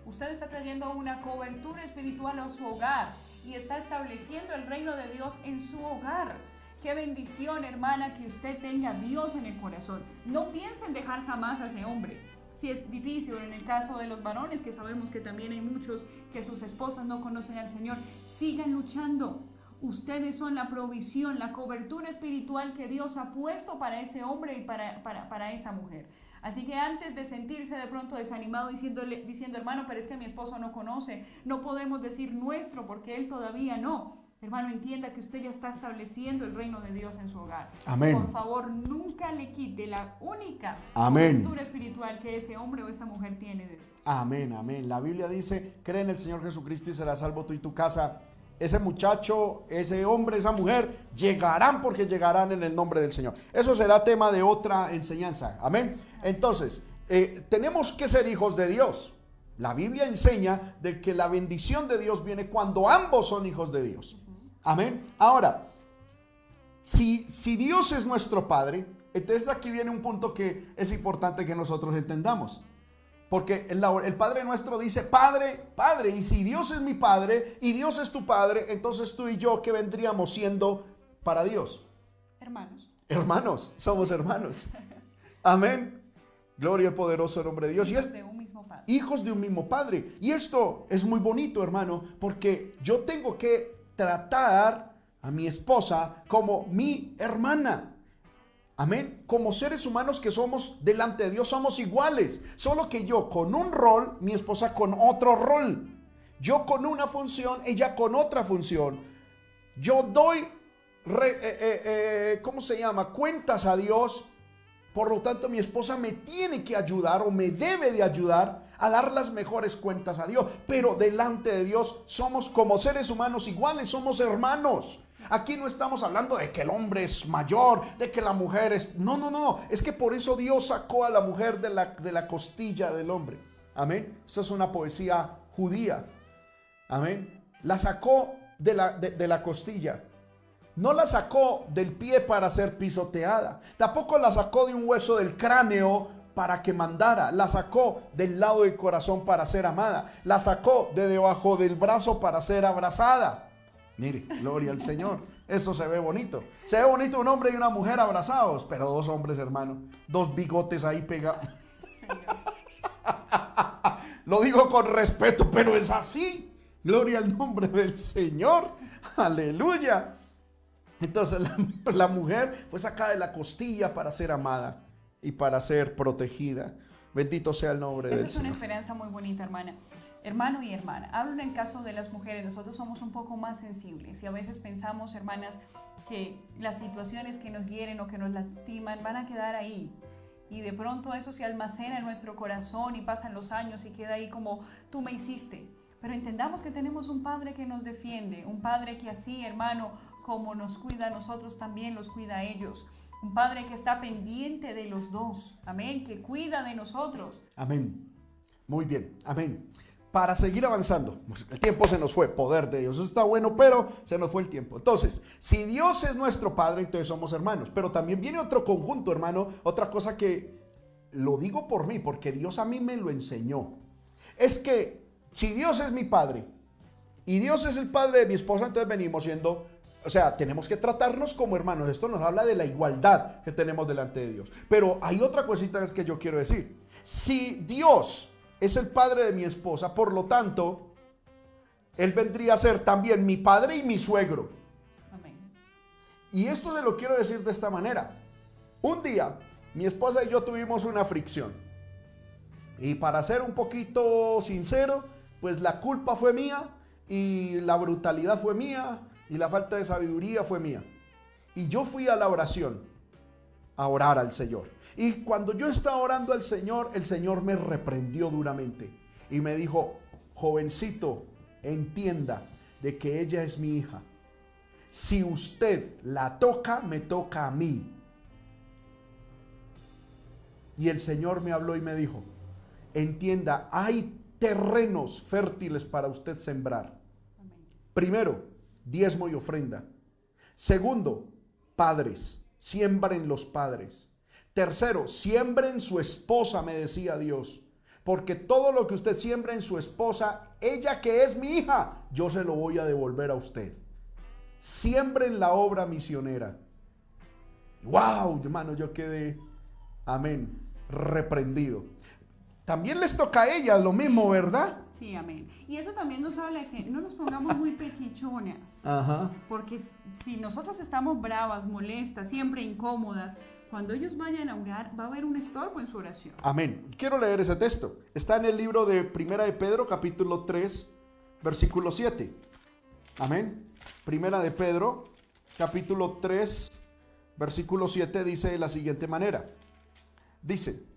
Usted está trayendo una cobertura espiritual a su hogar y está estableciendo el reino de Dios en su hogar. Qué bendición, hermana, que usted tenga a Dios en el corazón. No piensen dejar jamás a ese hombre si es difícil, en el caso de los varones, que sabemos que también hay muchos que sus esposas no conocen al Señor, sigan luchando. Ustedes son la provisión, la cobertura espiritual que Dios ha puesto para ese hombre y para, para, esa mujer. Así que antes de sentirse de pronto desanimado diciéndole, diciendo, hermano, pero es que mi esposo no conoce, no podemos decir nuestro porque él todavía no. Hermano, entienda que usted ya está estableciendo el reino de Dios en su hogar. Amén. Por favor, nunca le quite la única cultura espiritual que ese hombre o esa mujer tiene de. Amén, amén. La Biblia dice, cree en el Señor Jesucristo y será salvo tú y tu casa. Ese muchacho, ese hombre, esa mujer llegarán porque llegarán en el nombre del Señor. Eso será tema de otra enseñanza. Amén. Entonces, eh, tenemos que ser hijos de Dios. La Biblia enseña de que la bendición de Dios viene cuando ambos son hijos de Dios. Amén. Ahora, si, si Dios es nuestro Padre, entonces aquí viene un punto que es importante que nosotros entendamos. Porque el, el, Padre nuestro dice, Padre, Padre, y si Dios es mi Padre y Dios es tu Padre, entonces tú y yo, ¿qué vendríamos siendo para Dios? Hermanos. Hermanos, somos hermanos. Amén. Gloria al poderoso nombre de Dios. Hijos de un mismo Padre. Hijos de un mismo Padre. Y esto es muy bonito, hermano, porque yo tengo que tratar a mi esposa como mi hermana. Amén. Como seres humanos que somos delante de Dios somos iguales. Solo que yo con un rol, mi esposa con otro rol. Yo con una función, ella con otra función. Yo doy, eh, eh, eh, ¿cómo se llama? Cuentas a Dios. Por lo tanto, mi esposa me tiene que ayudar o me debe de ayudar a dar las mejores cuentas a Dios. Pero delante de Dios somos como seres humanos iguales, somos hermanos. Aquí no estamos hablando de que el hombre es mayor, de que la mujer es... No, no, no. Es que por eso Dios sacó a la mujer de la, de la costilla del hombre. Amén. Esto es una poesía judía. Amén. La sacó de la, de la costilla. No la sacó del pie para ser pisoteada. Tampoco la sacó de un hueso del cráneo para que mandara, la sacó del lado del corazón para ser amada, la sacó de debajo del brazo para ser abrazada. Mire, gloria al Señor. Eso se ve bonito. Se ve bonito un hombre y una mujer abrazados, pero dos hombres, hermano, dos bigotes ahí pegados. Lo digo con respeto, pero es así. Gloria al nombre del Señor. Aleluya. Entonces la, la mujer fue sacada de la costilla para ser amada y para ser protegida. Bendito sea el nombre de Dios. Esa es una esperanza muy bonita, hermana. Hermano y hermana, hablo en el caso de las mujeres, nosotros somos un poco más sensibles y a veces pensamos, hermanas, que las situaciones que nos hieren o que nos lastiman van a quedar ahí. Y de pronto eso se almacena en nuestro corazón y pasan los años y queda ahí como tú me hiciste. Pero entendamos que tenemos un Padre que nos defiende, un Padre que así, hermano, como nos cuida a nosotros, también los cuida a ellos. Un Padre que está pendiente de los dos. Amén. Que cuida de nosotros. Amén. Muy bien. Amén. Para seguir avanzando, pues, el tiempo se nos fue, poder de Dios, eso está bueno, pero se nos fue el tiempo. Entonces, si Dios es nuestro Padre, entonces somos hermanos. Pero también viene otro conjunto, hermano, otra cosa que lo digo por mí, porque Dios a mí me lo enseñó. Es que si Dios es mi Padre y Dios es el Padre de mi esposa, entonces venimos siendo o sea, tenemos que tratarnos como hermanos. Esto nos habla de la igualdad que tenemos delante de Dios. Pero hay otra cosita que yo quiero decir. Si Dios es el padre de mi esposa, por lo tanto, Él vendría a ser también mi padre y mi suegro. Amén. Y esto se lo quiero decir de esta manera. Un día, mi esposa y yo tuvimos una fricción. Y para ser un poquito sincero, pues la culpa fue mía y la brutalidad fue mía y la falta de sabiduría fue mía. Y yo fui a la oración, a orar al Señor. Y cuando yo estaba orando al Señor, el Señor me reprendió duramente y me dijo, jovencito, entienda de que ella es mi hija. Si usted la toca, me toca a mí. Y el Señor me habló y me dijo, entienda, hay terrenos fértiles para usted sembrar. Primero, diezmo y ofrenda. Segundo, padres, siembren los padres. Tercero, siembren su esposa, me decía Dios. Porque todo lo que usted siembra en su esposa, ella que es mi hija, yo se lo voy a devolver a usted. Siembren la obra misionera. Wow, hermano, yo quedé, amén, reprendido. También les toca a ella lo mismo, ¿verdad? Sí, amén. Y eso también nos habla de que no nos pongamos muy pechichonas. Ajá. Porque si nosotros estamos bravas, molestas, siempre incómodas, cuando ellos vayan a orar, va a haber un estorbo en su oración. Amén. Quiero leer ese texto. Está en el libro de Primera de Pedro, capítulo 3, versículo 7. Amén. Primera de Pedro, capítulo 3, versículo 7 dice de la siguiente manera. Dice,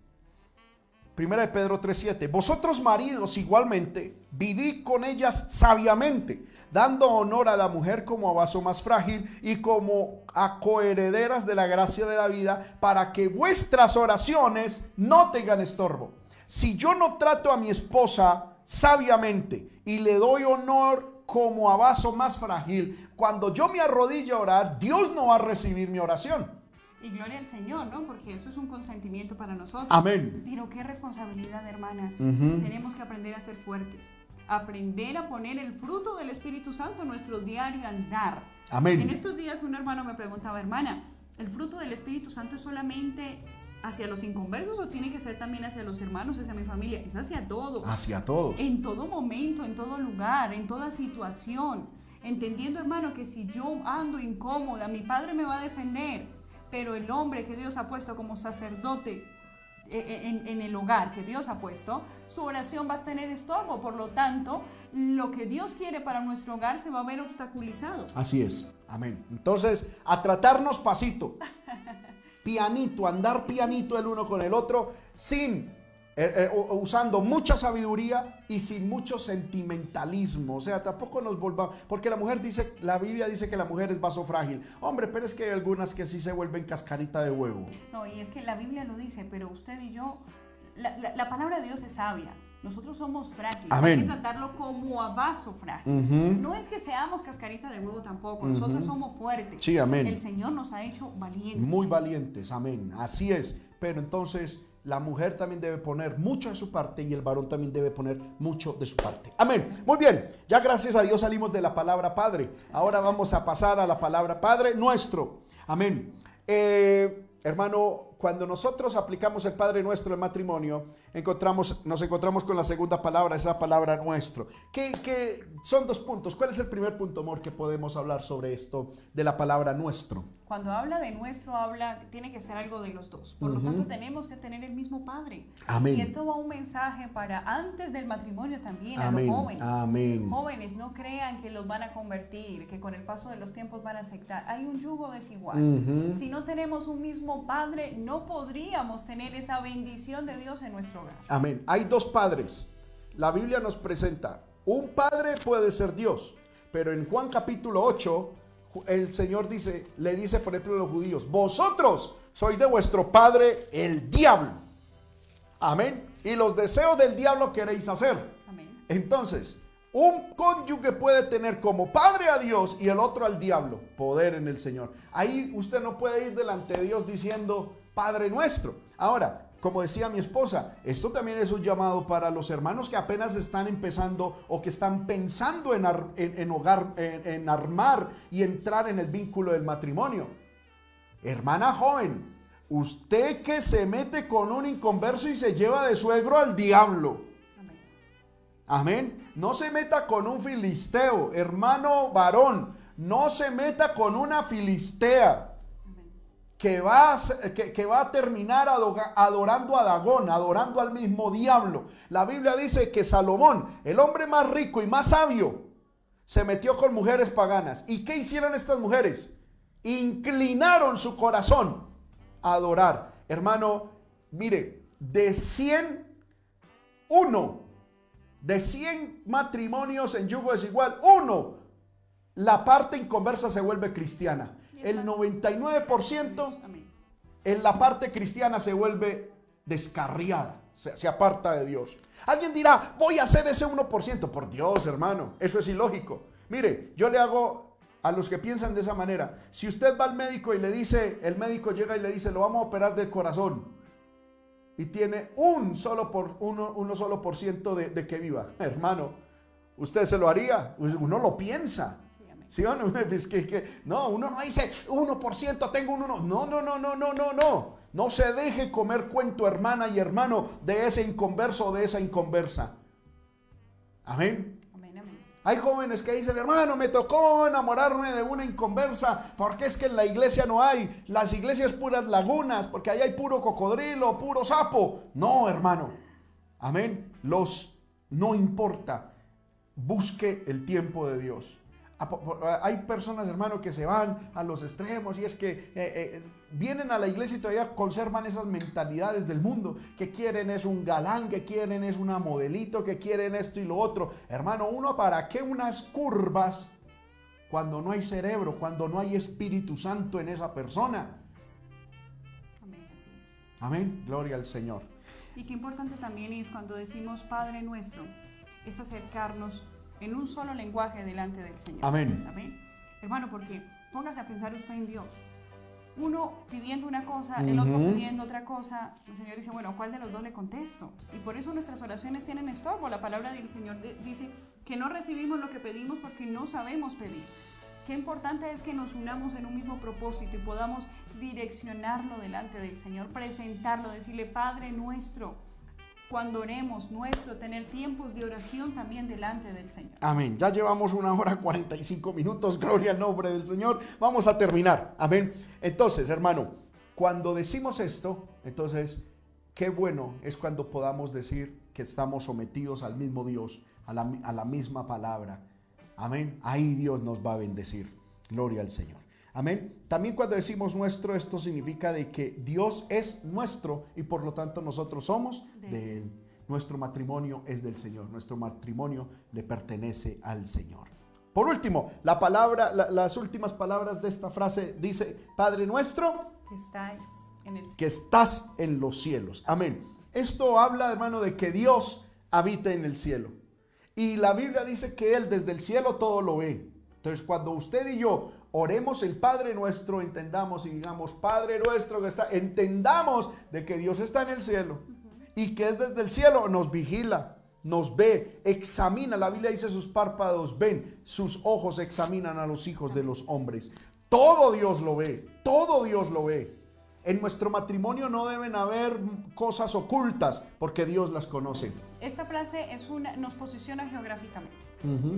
Primera de Pedro 3:7. Vosotros maridos igualmente, vivid con ellas sabiamente, dando honor a la mujer como a vaso más frágil y como a coherederas de la gracia de la vida, para que vuestras oraciones no tengan estorbo. Si yo no trato a mi esposa sabiamente y le doy honor como a vaso más frágil, cuando yo me arrodille a orar, Dios no va a recibir mi oración. Y gloria al Señor, ¿no? Porque eso es un consentimiento para nosotros. Amén. Pero qué responsabilidad, hermanas. Tenemos que aprender a ser fuertes. Aprender a poner el fruto del Espíritu Santo en nuestro diario andar. Amén. En estos días un hermano me preguntaba, hermana, ¿el fruto del Espíritu Santo es solamente hacia los inconversos o tiene que ser también hacia los hermanos, hacia mi familia? Es hacia todos. Hacia todos. En todo momento, en todo lugar, en toda situación. Entendiendo, hermano, que si yo ando incómoda, mi padre me va a defender pero el hombre que Dios ha puesto como sacerdote eh, eh, en, el hogar que Dios ha puesto, su oración va a tener estorbo. Por lo tanto, lo que Dios quiere para nuestro hogar se va a ver obstaculizado. Así es. Amén. Entonces, a tratarnos pasito, [laughs] pianito, andar pianito el uno con el otro, sin eh, eh, usando mucha sabiduría y sin mucho sentimentalismo. O sea, tampoco nos volvamos, porque la mujer dice, la Biblia dice que la mujer es vaso frágil. Hombre, pero es que hay algunas que sí se vuelven cascarita de huevo. No, y es que la Biblia lo dice, pero usted y yo, la, palabra de Dios es sabia. Nosotros somos frágiles. Hay que tratarlo como a vaso frágil. No es que seamos cascarita de huevo tampoco. Nosotros somos fuertes. Sí, amén. El Señor nos ha hecho valientes. Muy valientes, amén. Así es. Pero entonces la mujer también debe poner mucho de su parte y el varón también debe poner mucho de su parte. Amén. Muy bien, ya gracias a Dios salimos de la palabra Padre. Ahora vamos a pasar a la palabra Padre nuestro. Amén. Eh, hermano, cuando nosotros aplicamos el Padre Nuestro en matrimonio, encontramos, nos encontramos con la segunda palabra, esa palabra nuestro. Que, son dos puntos. ¿Cuál es el primer punto, amor, que podemos hablar sobre esto de la palabra nuestro? Cuando habla de nuestro, habla, tiene que ser algo de los dos. Por lo tanto, tenemos que tener el mismo Padre. Amén. Y esto va un mensaje para antes del matrimonio también, a los jóvenes. Amén. Jóvenes, no crean que los van a convertir, que con el paso de los tiempos van a aceptar. Hay un yugo desigual. Si no tenemos un mismo Padre, no podríamos tener esa bendición de Dios en nuestro hogar. Amén. Hay dos padres. La Biblia nos presenta, un padre puede ser Dios, pero en Juan capítulo 8, el Señor dice, le dice por ejemplo a los judíos, vosotros sois de vuestro padre el diablo. Amén. Y los deseos del diablo queréis hacer. Amén. Entonces, un cónyuge puede tener como padre a Dios y el otro al diablo, poder en el Señor. Ahí usted no puede ir delante de Dios diciendo, Padre nuestro. Ahora, como decía mi esposa, esto también es un llamado para los hermanos que apenas están empezando o que están pensando en, hogar, en armar y entrar en el vínculo del matrimonio. Hermana joven, usted que se mete con un inconverso y se lleva de suegro al diablo. Amén. No se meta con un filisteo, hermano varón. No se meta con una filistea que va, a, que, va a terminar adorando a Dagón, adorando al mismo diablo. La Biblia dice que Salomón, el hombre más rico y más sabio, se metió con mujeres paganas. ¿Y qué hicieron estas mujeres? Inclinaron su corazón a adorar. Hermano, mire, de 100, uno, de 100 matrimonios en yugo desigual, uno, la parte inconversa se vuelve cristiana el 99% en la parte cristiana se vuelve descarriada, se, se, aparta de Dios. Alguien dirá, voy a hacer ese 1%. Por Dios, hermano, eso es ilógico. Mire, yo le hago a los que piensan de esa manera, si usted va al médico y le dice, el médico llega y le dice, lo vamos a operar del corazón, y tiene un solo por, uno, uno solo por ciento de, de que viva, hermano, ¿usted se lo haría? Uno lo piensa. ¿Sí o no? [laughs] Es que, no, uno no dice 1%, tengo un 1. No, no, no, no, no, no, no. No se deje comer cuento, hermana y hermano, de ese inconverso o de esa inconversa. Amén. Amén, amén. Hay jóvenes que dicen, hermano, me tocó enamorarme de una inconversa, porque es que en la iglesia no hay. Las iglesias puras lagunas, porque ahí hay puro cocodrilo, puro sapo. No, hermano. Amén. Los, no importa. Busque el tiempo de Dios. Hay personas, hermano, que se van a los extremos y es que eh, eh, vienen a la iglesia y todavía conservan esas mentalidades del mundo, que quieren es un galán, que quieren es una modelito, que quieren esto y lo otro. Hermano, uno para qué unas curvas cuando no hay cerebro, cuando no hay Espíritu Santo en esa persona. Amén, así es. Amén, gloria al Señor. Y qué importante también es cuando decimos Padre nuestro, es acercarnos en un solo lenguaje delante del Señor. Amén. Amén. Hermano, porque póngase a pensar usted en Dios. Uno pidiendo una cosa, el otro pidiendo otra cosa, el Señor dice, bueno, ¿cuál de los dos le contesto? Y por eso nuestras oraciones tienen estorbo. La palabra del Señor dice que no recibimos lo que pedimos porque no sabemos pedir. Qué importante es que nos unamos en un mismo propósito y podamos direccionarlo delante del Señor, presentarlo, decirle, Padre nuestro, cuando oremos nuestro, tener tiempos de oración también delante del Señor. Amén. Ya llevamos una hora 45 minutos, gloria al nombre del Señor. Vamos a terminar. Amén. Entonces, hermano, cuando decimos esto, entonces, qué bueno es cuando podamos decir que estamos sometidos al mismo Dios, a la, misma palabra. Amén. Ahí Dios nos va a bendecir. Gloria al Señor. Amén. También cuando decimos nuestro, esto significa de que Dios es nuestro y por lo tanto nosotros somos de, Él. Nuestro matrimonio es del Señor. Nuestro matrimonio le pertenece al Señor. Por último, la palabra, las últimas palabras de esta frase dice, Padre nuestro, que, en que estás en los cielos. Amén. Esto habla, hermano, de que Dios habita en el cielo. Y la Biblia dice que Él desde el cielo todo lo ve. Entonces, cuando usted y yo oremos el Padre nuestro, entendamos y digamos, Padre nuestro que está, entendamos de que Dios está en el cielo y que desde el cielo nos vigila, nos ve, examina. La Biblia dice sus párpados ven, sus ojos examinan a los hijos de los hombres. Todo Dios lo ve, todo Dios lo ve. En nuestro matrimonio no deben haber cosas ocultas porque Dios las conoce. Esta frase es una, nos posiciona geográficamente.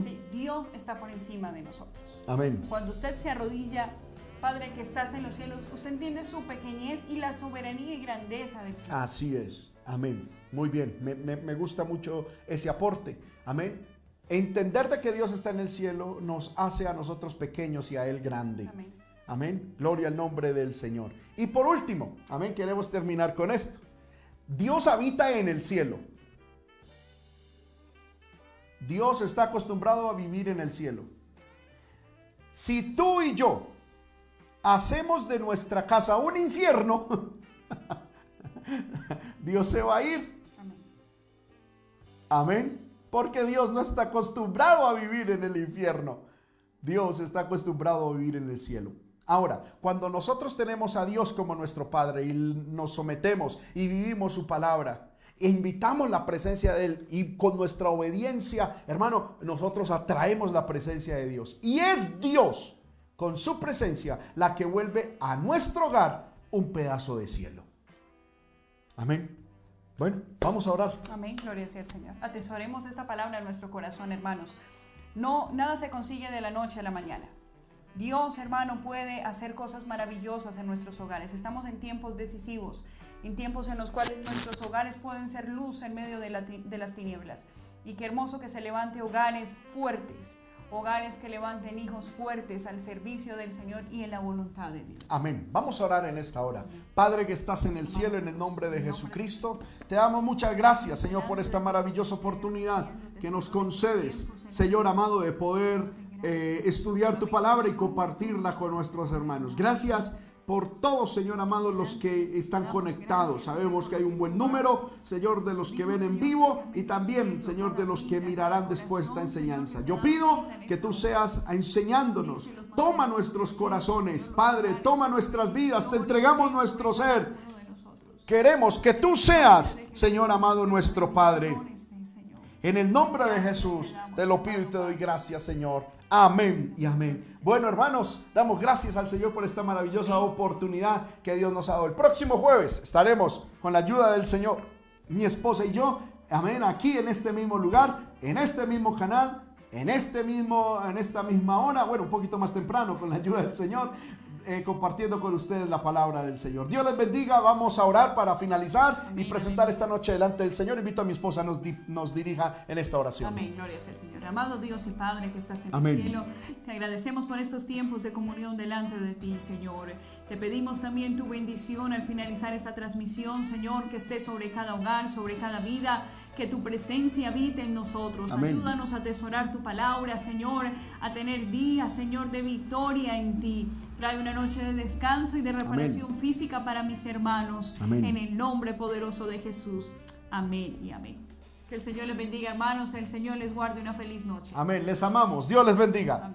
¿Sí? Dios está por encima de nosotros. Amén. Cuando usted se arrodilla, Padre que estás en los cielos, usted entiende su pequeñez y la soberanía y grandeza del Señor. Así es. Amén. Muy bien. Me, me- me gusta mucho ese aporte. Amén. Entender de que Dios está en el cielo nos hace a nosotros pequeños y a Él grande. Amén. Amén. Gloria al nombre del Señor. Y por último, amén, queremos terminar con esto. Dios habita en el cielo. Dios está acostumbrado a vivir en el cielo. Si tú y yo hacemos de nuestra casa un infierno, [laughs] Dios se va a ir. Amén. Porque Dios no está acostumbrado a vivir en el infierno. Dios está acostumbrado a vivir en el cielo. Ahora, cuando nosotros tenemos a Dios como nuestro Padre y nos sometemos y vivimos su palabra, invitamos la presencia de Él y con nuestra obediencia, hermano, nosotros atraemos la presencia de Dios. Y es Dios, con su presencia, la que vuelve a nuestro hogar un pedazo de cielo. Amén. Bueno, vamos a orar. Amén, gloria al Señor. Atesoremos esta palabra en nuestro corazón, hermanos. No, nada se consigue de la noche a la mañana. Dios, hermano, puede hacer cosas maravillosas en nuestros hogares. Estamos en tiempos decisivos, en tiempos en los cuales nuestros hogares pueden ser luz en medio de, las tinieblas. Y qué hermoso que se levante hogares fuertes, hogares que levanten hijos fuertes al servicio del Señor y en la voluntad de Dios. Amén. Vamos a orar en esta hora. Padre que estás en el cielo, en el nombre de Jesucristo, te damos muchas gracias, Señor, por esta maravillosa oportunidad que nos concedes, Señor amado, de poder eh, estudiar tu palabra y compartirla con nuestros hermanos. Gracias por todos, Señor amado, los que están conectados. Sabemos que hay un buen número, Señor, de los que ven en vivo y también, Señor, de los que mirarán después esta enseñanza. Yo pido que tú seas enseñándonos. Toma nuestros corazones, Padre, toma nuestras vidas, te entregamos nuestro ser. Queremos que tú seas, Señor amado, nuestro Padre. En el nombre de Jesús te lo pido y te doy gracias, Señor. Amén y amén. Bueno, hermanos, damos gracias al Señor por esta maravillosa oportunidad que Dios nos ha dado. El próximo jueves estaremos con la ayuda del Señor, mi esposa y yo, amén, aquí en este mismo lugar, en este mismo canal, en este mismo en esta misma hora, bueno, un poquito más temprano con la ayuda del Señor. Eh, compartiendo con ustedes la palabra del Señor. Dios les bendiga. Vamos a orar para finalizar y Amén, presentar amén. esta noche delante del Señor. Invito a mi esposa a nos, di- nos dirija en esta oración. Amén, gloria al Señor. Amado Dios y Padre que estás en Amén. el cielo, te agradecemos por estos tiempos de comunión delante de ti, Señor. Te pedimos también tu bendición al finalizar esta transmisión, Señor, que esté sobre cada hogar, sobre cada vida, que tu presencia habite en nosotros. Amén. Ayúdanos a atesorar tu palabra, Señor, a tener días, Señor, de victoria en ti. Trae una noche de descanso y de reparación física para mis hermanos. Amén. En el nombre poderoso de Jesús. Amén y amén. Que el Señor les bendiga, hermanos. El Señor les guarde una feliz noche. Amén. Les amamos. Dios les bendiga. Amén.